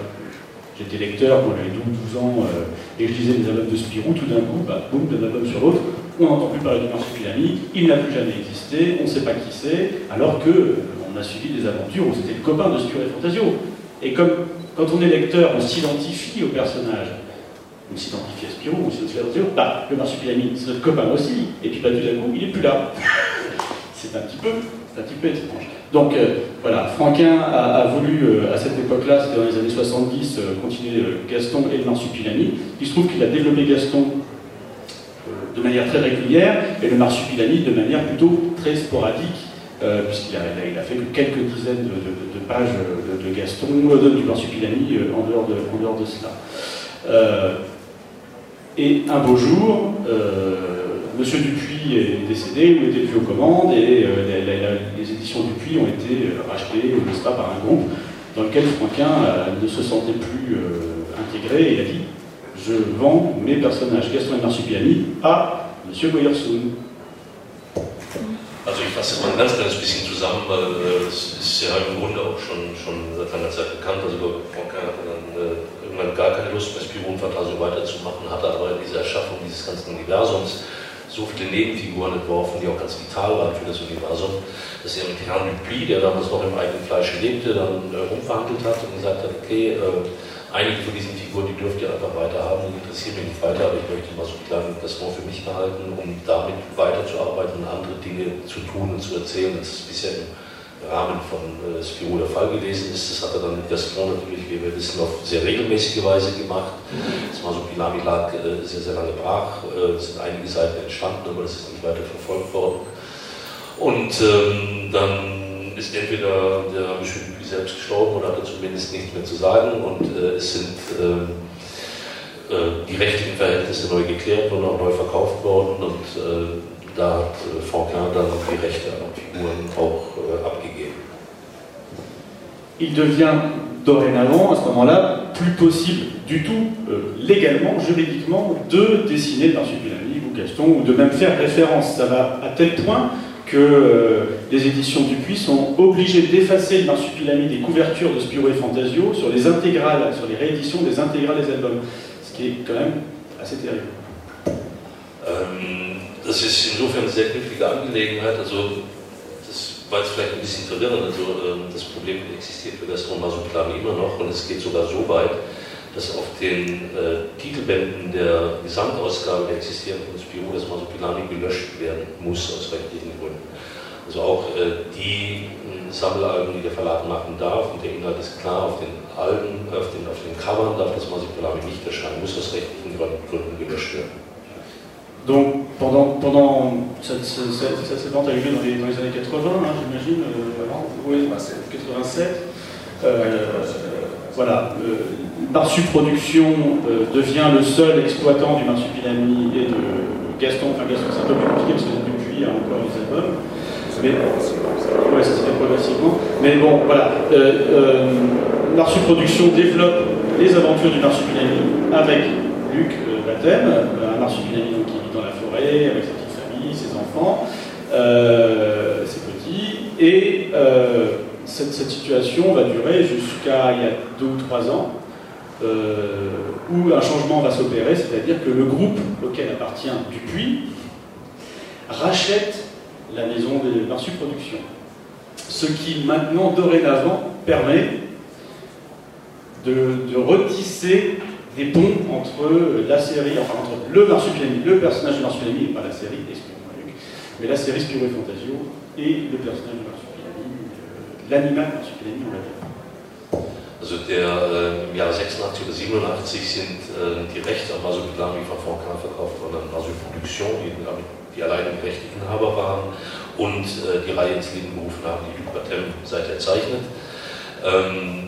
j'étais lecteur quand j'avais 12, ans euh, et je lisais des albums de Spirou, tout d'un coup, bah, boum, d'un album sur l'autre, on n'entend plus parler du marsupilami, il n'a plus jamais existé, on ne sait pas qui c'est, alors que euh, on a suivi des aventures où c'était le copain de Spirou et Fantasio. Et comme quand on est lecteur, on s'identifie au personnage. On s'identifie bah, le marsupilami, c'est notre copain aussi, et puis bah, tout d'un coup, il n'est plus là. c'est un petit peu, un petit peu étrange. Donc euh, voilà, Franquin a, voulu, euh, à cette époque-là, c'était dans les années 70, euh, continuer Gaston et le marsupilami. Il se trouve qu'il a développé Gaston de manière très régulière, et le marsupilami de manière plutôt très sporadique, puisqu'il a, fait que quelques dizaines de, pages de, Gaston, du marsupilami en dehors de, en dehors de cela. Et un beau jour, euh, Monsieur Dupuis est décédé ou était plus aux commandes et euh, les, éditions Dupuis ont été euh, rachetées, par un groupe dans lequel Franquin ne se sentait plus intégré et il a dit Je vends mes personnages Gaston et Marsupiani à Monsieur Boyersohn. Also ich fasse mal ein irgendwann gar keine Lust mehr, Spionfantasie weiterzumachen, hatte aber in dieser Erschaffung dieses ganzen Universums so viele Nebenfiguren entworfen, die auch ganz vital waren für das Universum, dass er mit Herrn Dupuis, der damals noch im eigenen Fleisch lebte, dann äh, rumverhandelt hat und gesagt hat, okay, äh, einige von diesen Figuren, die dürft ihr einfach weiterhaben, die interessieren mich nicht weiter, aber ich möchte mal so klein das Wort für mich behalten, um damit weiterzuarbeiten und andere Dinge zu tun und zu erzählen, als es bisher im Rahmen von äh, Spiro der Fall gewesen ist. Das hat er dann mit Gaston natürlich, wie wir wissen, auf sehr regelmäßige Weise gemacht. Das Masopilami lag äh, sehr, sehr lange brach. Äh, es sind einige Seiten entstanden, aber das ist nicht weiter verfolgt worden. Und ähm, dann ist entweder der Michel selbst gestorben oder hat zumindest nichts mehr zu sagen und äh, es sind ähm, äh, die rechtlichen Verhältnisse neu geklärt und auch neu verkauft worden und äh, da hat Franquin dann die Rechte an Figuren auch abgegeben. Il devient dorénavant, à ce moment-là, plus possible du tout, euh, légalement, juridiquement, de dessiner le marsupilami ou Gaston, ou de même faire référence. Ça va à tel point que euh, les éditions Dupuis sont obligées d'effacer le marsupilami des couvertures de Spiro et Fantasio sur les intégrales, sur les rééditions des intégrales des albums. Ce qui est quand même assez terrible. Ähm, das ist insofern sehr war jetzt vielleicht ein bisschen verwirrend. Also, das Problem existiert für Gaston Marsupilami immer noch und es geht sogar so weit, dass auf den äh, Titelbänden der Gesamtausgabe der existierenden Spiro das Masopilani gelöscht werden muss aus rechtlichen Gründen. Also auch äh, die äh, Sammelalben, die der Verlag machen darf, und der Inhalt ist klar, auf den Alben, auf den, auf den Covern darf das Masopilani nicht erscheinen, muss aus rechtlichen Gründen gelöscht werden. Donc pendant, pendant cette, cette, cette, cette vente a eu lieu dans les, dans les années 80, hein, j'imagine, euh, oui, 87. Euh, voilà, euh, Marsu Production euh, devient le seul exploitant du Marsupilami et de Gaston. Enfin, Gaston, c'est un peu plus compliqué parce que depuis, il y a encore les albums. Mais, ouais, ça se fait progressivement. Mais bon, voilà. Euh, euh, Marsu Production développe les aventures du Marsupilami avec Luc euh, Baptême, un Marsupilami qui vit dans la forêt avec sa petite famille, ses enfants, euh, ses petits. Et cette, situation va durer jusqu'à il y a deux ou trois ans, euh, où un changement va s'opérer, c'est-à-dire que le groupe auquel appartient Dupuis rachète la maison des Marsu Productions. Ce qui maintenant, dorénavant, permet de, de, retisser des ponts entre la série, enfin entre le Marsupilami, le personnage de Marsupilami, pas la série, mais la série Spiro et Fantasio et le personnage de Marsupilami. l'animal Marsupilami, on l'a dit. Also der, äh, im Jahr 86 oder 87 sind äh, die Rechte an Masopilami von Foncan verkauft worden an Masu Production, die, die Rechteinhaber waren und äh, die Reihe ins Leben gerufen haben, die Luc Batem seither zeichnet. Ähm,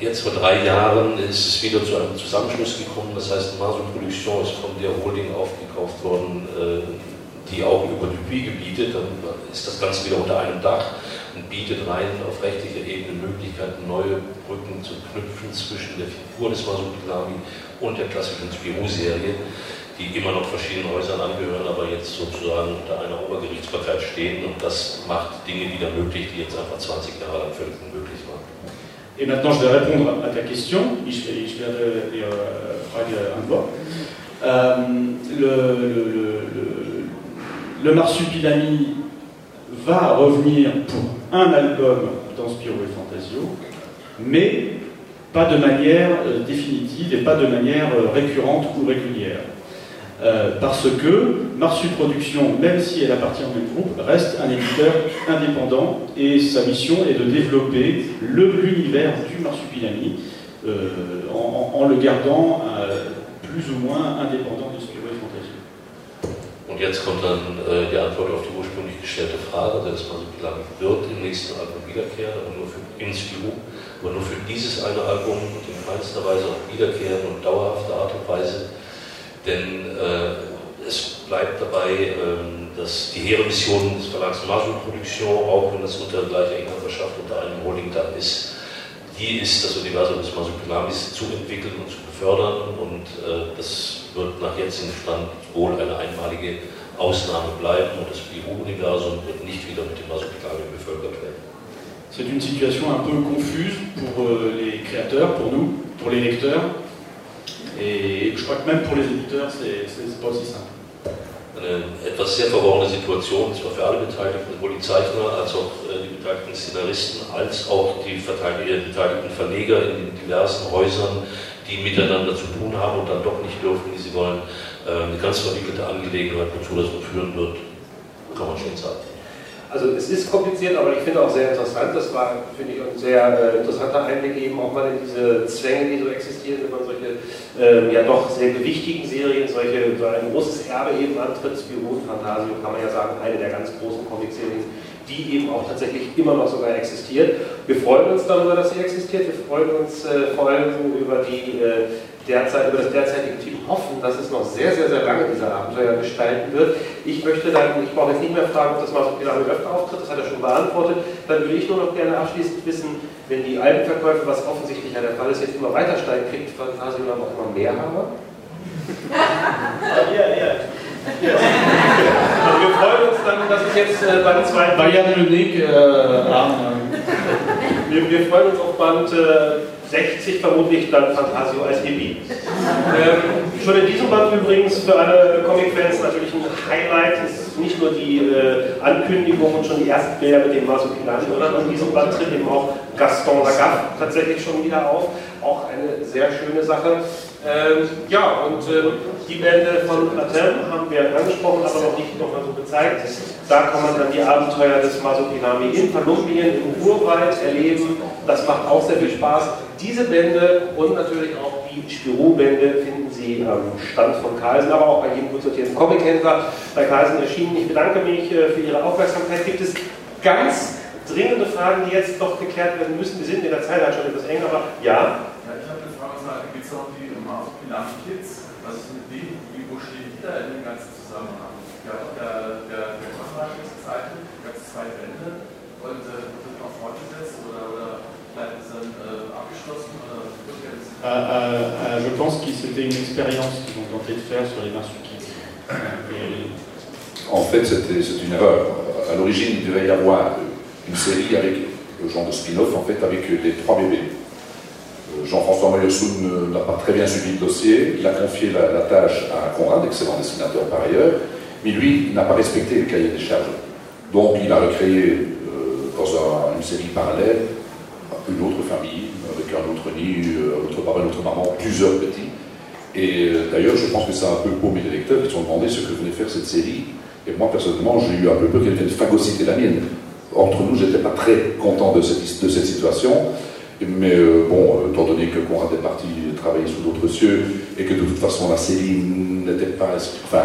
jetzt vor drei Jahren ist es wieder zu einem Zusammenschluss gekommen, das heißt Masu Production ist von der Holding aufgekauft worden, äh, die auch über Dupuis gebietet, dann ist das Ganze wieder unter einem Dach und bietet rein auf rechtlicher Ebene Möglichkeiten, neue Brücken zu knüpfen zwischen der Figur des Masupilami und der klassischen Spirou-Serie, die immer noch verschiedenen Häusern angehören, aber jetzt sozusagen unter einer Obergerichtsbarkeit stehen. Und das macht Dinge wieder möglich, die jetzt einfach 20 Jahre lang völlig unmöglich waren. Et maintenant, je vais répondre à ta question. Ich werde die Frage antworten. Ähm, le, le, marsupilami va revenir pour un album dans Spiro et Fantasio, mais pas de manière euh, définitive et pas de manière euh, récurrente ou régulière. Euh, parce que Marsu Productions, même si elle appartient au même groupe, reste un éditeur indépendant et sa mission est de développer l'univers du Marsupilami en, en, le gardant plus ou moins indépendant de Spiro et Fantasio. Und jetzt kommt dann äh, die Antwort auf die ursprünglich gestellte Frage, lang wird im nächsten Album wiederkehren, aber nur für Inspiru, aber nur für dieses eine Album in keinster Weise auch wiederkehren und dauerhafte Art und Weise. Denn äh, bleibt dabei, äh, dass die hehre Mission des Verlags Marshall Production, auch wenn das unter gleicher Inhaberschaft unter einem Holding-Dach ist, die ist, das Universum des Masupilamis zu entwickeln und zu befördern und äh, das wird nach jetzigem Stand wohl eine einmalige Ausnahme bleiben und das Bio-Universum wird nicht wieder mit dem Masopilami bevölkert werden. C'est une situation un peu confuse pour euh, les créateurs, pour nous, pour les lecteurs, et je crois que même pour les éditeurs, c'est pas aussi simple. Eine etwas sehr verworrene Situation, zwar für alle Beteiligten, sowohl die Zeichner als auch äh, die beteiligten Szenaristen, als auch die beteiligten Verleger in den diversen Häusern, die miteinander zu tun haben und dann doch nicht dürfen, wie sie wollen. Äh, eine ganz verwickelte Angelegenheit, wozu das führen wird, kann man schon sagen. Also es ist kompliziert, aber ich finde auch sehr interessant. Das war, finde ich, ein sehr äh, interessanter Einblick eben auch mal in diese Zwänge, die so existieren, wenn man solche äh, ja doch sehr gewichtigen Serien, solche, so ein großes Erbe eben antritt. Spirou Fantasio kann man ja sagen, eine der ganz großen Comic-Serien, die eben auch tatsächlich immer noch sogar existiert. Wir freuen uns darüber, dass sie existiert. Wir freuen uns äh, vor allem über die äh, derzeit, über das derzeitige Team hoffen, dass es noch sehr, sehr, sehr lange diese Abenteuer gestalten wird. Ich möchte dann, ich brauche jetzt nicht mehr fragen, ob das mal so damit öfter auftritt, das hat er schon beantwortet. Dann würde ich nur noch gerne abschließend wissen, wenn die Albenverkäufe, was offensichtlich ja der Fall ist, jetzt immer weiter steigen, kriegt Fantasio dann auch immer mehr Hammer? Ja, ja. Also wir freuen uns dann, dass es jetzt äh, beim zweiten... Bayern Munich, äh, wir, wir, freuen uns auf Band... Äh, 60 vermutlich dann Fantasio als Hippie. Ähm, schon in diesem Band übrigens für alle Comic-Fans natürlich ein Highlight ist nicht nur die äh, Ankündigung und schon die ersten Bilder mit dem Masopilani, sondern in diesem Band tritt eben auch Gaston Lagaffe tatsächlich schon wieder auf. Auch eine sehr schöne Sache. Ähm, ja, und äh, die Bände von Latin haben wir angesprochen, aber noch nicht nochmal so gezeigt. Da kann man dann die Abenteuer des Masopilami in Kolumbien, im Urwald erleben. Das macht auch sehr viel Spaß. Diese Bände und natürlich auch die Spirou-Bände finden Sie am Stand von Carlsen, aber auch bei jedem gut sortierten Comic-Händler bei Carlsen erschienen. Ich bedanke mich äh, für Ihre Aufmerksamkeit. Gibt es ganz dringende Fragen, die jetzt noch geklärt werden müssen? Wir sind in der Zeit schon etwas eng, aber ja. Ja, ich habe eine Frage, gibt es auch die Masopilami-Kids? Was ist mit denen? Wie, wo stehen die da in dem ganzen Zusammenhang? Ja, der, der, der Konrad ist gezeichnet, gab es zwei Bände und äh, wird noch fortgesetzt oder, oder bleibt es dann äh, abgeschlossen? Oder je pense que c'était une expérience qu'ils ont tenté de faire sur les marsupiaux. En fait, c'est une erreur. À l'origine, il devait y avoir une série avec le genre de spin-off, en fait, avec les trois bébés. Euh, Jean-François Moyossoun n'a pas très bien suivi le dossier. Il a confié la, tâche à Conrad, excellent dessinateur par ailleurs, mais lui n'a pas respecté le cahier des charges. Donc il a recréé euh, dans un, une série parallèle une autre famille, avec un autre nid, un autre papa, une autre maman, plusieurs petits. Et euh, d'ailleurs, je pense que ça a un peu paumé les lecteurs qui se sont demandé ce que venait faire cette série. Et moi, personnellement, j'ai eu un peu peur qu'elle vienne phagocyter la mienne. Entre nous, j'étais pas très content de cette situation. Mais euh, bon, étant donné que Conrad est parti travailler sous d'autres cieux et que de toute façon la série n'était pas. Enfin,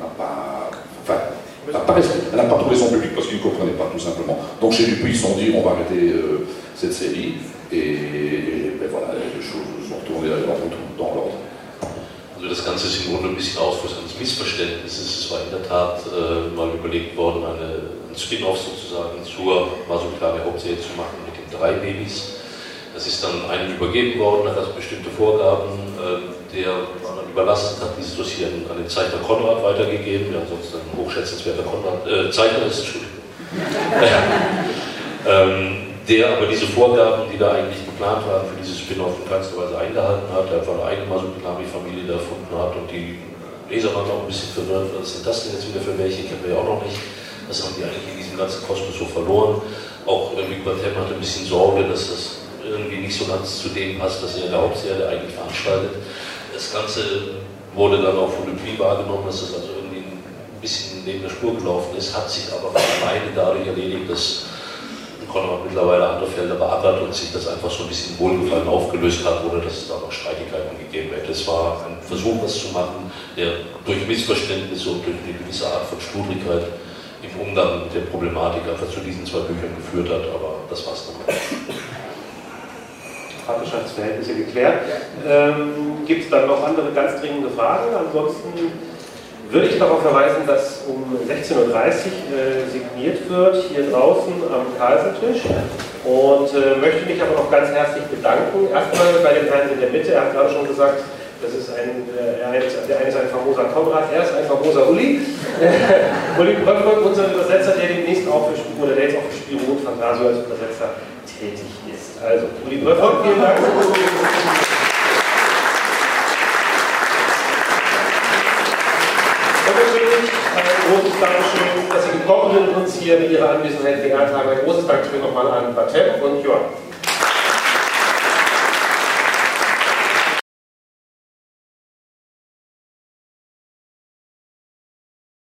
n'a pas. Enfin, elle n'a pas trouvé son public parce qu'il ne comprenait pas tout simplement. Donc chez Dupuis, ils se sont dit on va arrêter euh, cette série et, et ben voilà, les choses sont retournées dans, dans l'ordre. Also das Ganze ist im Grunde ein bisschen Ausfluss eines Missverständnisses. Es war in der Tat äh, mal überlegt worden, eine, ein Spin-off sozusagen zur Masukare Hauptserie zu machen mit den drei Babys. Das ist dann einem übergeben worden, hat also bestimmte Vorgaben, äh, der man überlassen hat, dieses Dossier an, den Zeichner Konrad weitergegeben, der ansonsten ein hochschätzenswerter Konrad, äh, Zeichner ist, Entschuldigung. ähm, der aber diese Vorgaben, die da eigentlich geplant waren, für dieses Spin-off in keinster Weise eingehalten hat, der einfach eine eigene Masupinami-Familie da erfunden hat und die Leser waren auch ein bisschen verwirrt, was sind das denn jetzt wieder für welche, kennen wir ja auch noch nicht. Das haben die eigentlich in diesem ganzen Kosmos so verloren. Auch äh, Batem hatte ein bisschen Sorge, dass das irgendwie nicht so ganz zu dem passt, dass er in der Hauptserie eigentlich veranstaltet. Das Ganze wurde dann auch von Dupuis wahrgenommen, dass das also irgendwie ein bisschen neben der Spur gelaufen ist, hat sich aber von alleine dadurch erledigt, dass Konrad mittlerweile andere Felder beackert und sich das einfach so ein bisschen Wohlgefallen aufgelöst hat, ohne dass es da noch Streitigkeiten gegeben hätte. Es war ein Versuch, was zu machen, der durch Missverständnisse und durch eine gewisse Art von Schludrigkeit im Umgang mit der Problematik einfach zu diesen zwei Büchern geführt hat, aber das war's dann. Vaterschaftsverhältnisse geklärt. Ähm, Gibt es dann noch andere ganz dringende Fragen? Ansonsten würde ich darauf verweisen, dass um 16.30 Uhr äh, signiert wird hier draußen am Karlsentisch und äh, möchte mich aber noch ganz herzlich bedanken. Erstmal bei dem Herrn in der Mitte, er hat gerade schon gesagt, das ist ein, äh, der eine ist ein famoser Konrad, er ist ein famoser Uli. Uli Bröckberg, unser Übersetzer, der demnächst auch für Spiro, oder der jetzt auch für Spiro und Fantasio als Übersetzer tätig ist. Also, Uli Bröckberg, vielen Dank. großes Dankeschön, dass Sie gekommen sind und uns hier mit Ihrer Anwesenheit geehrt haben. Ein großes Dankeschön nochmal an Batem und Johann.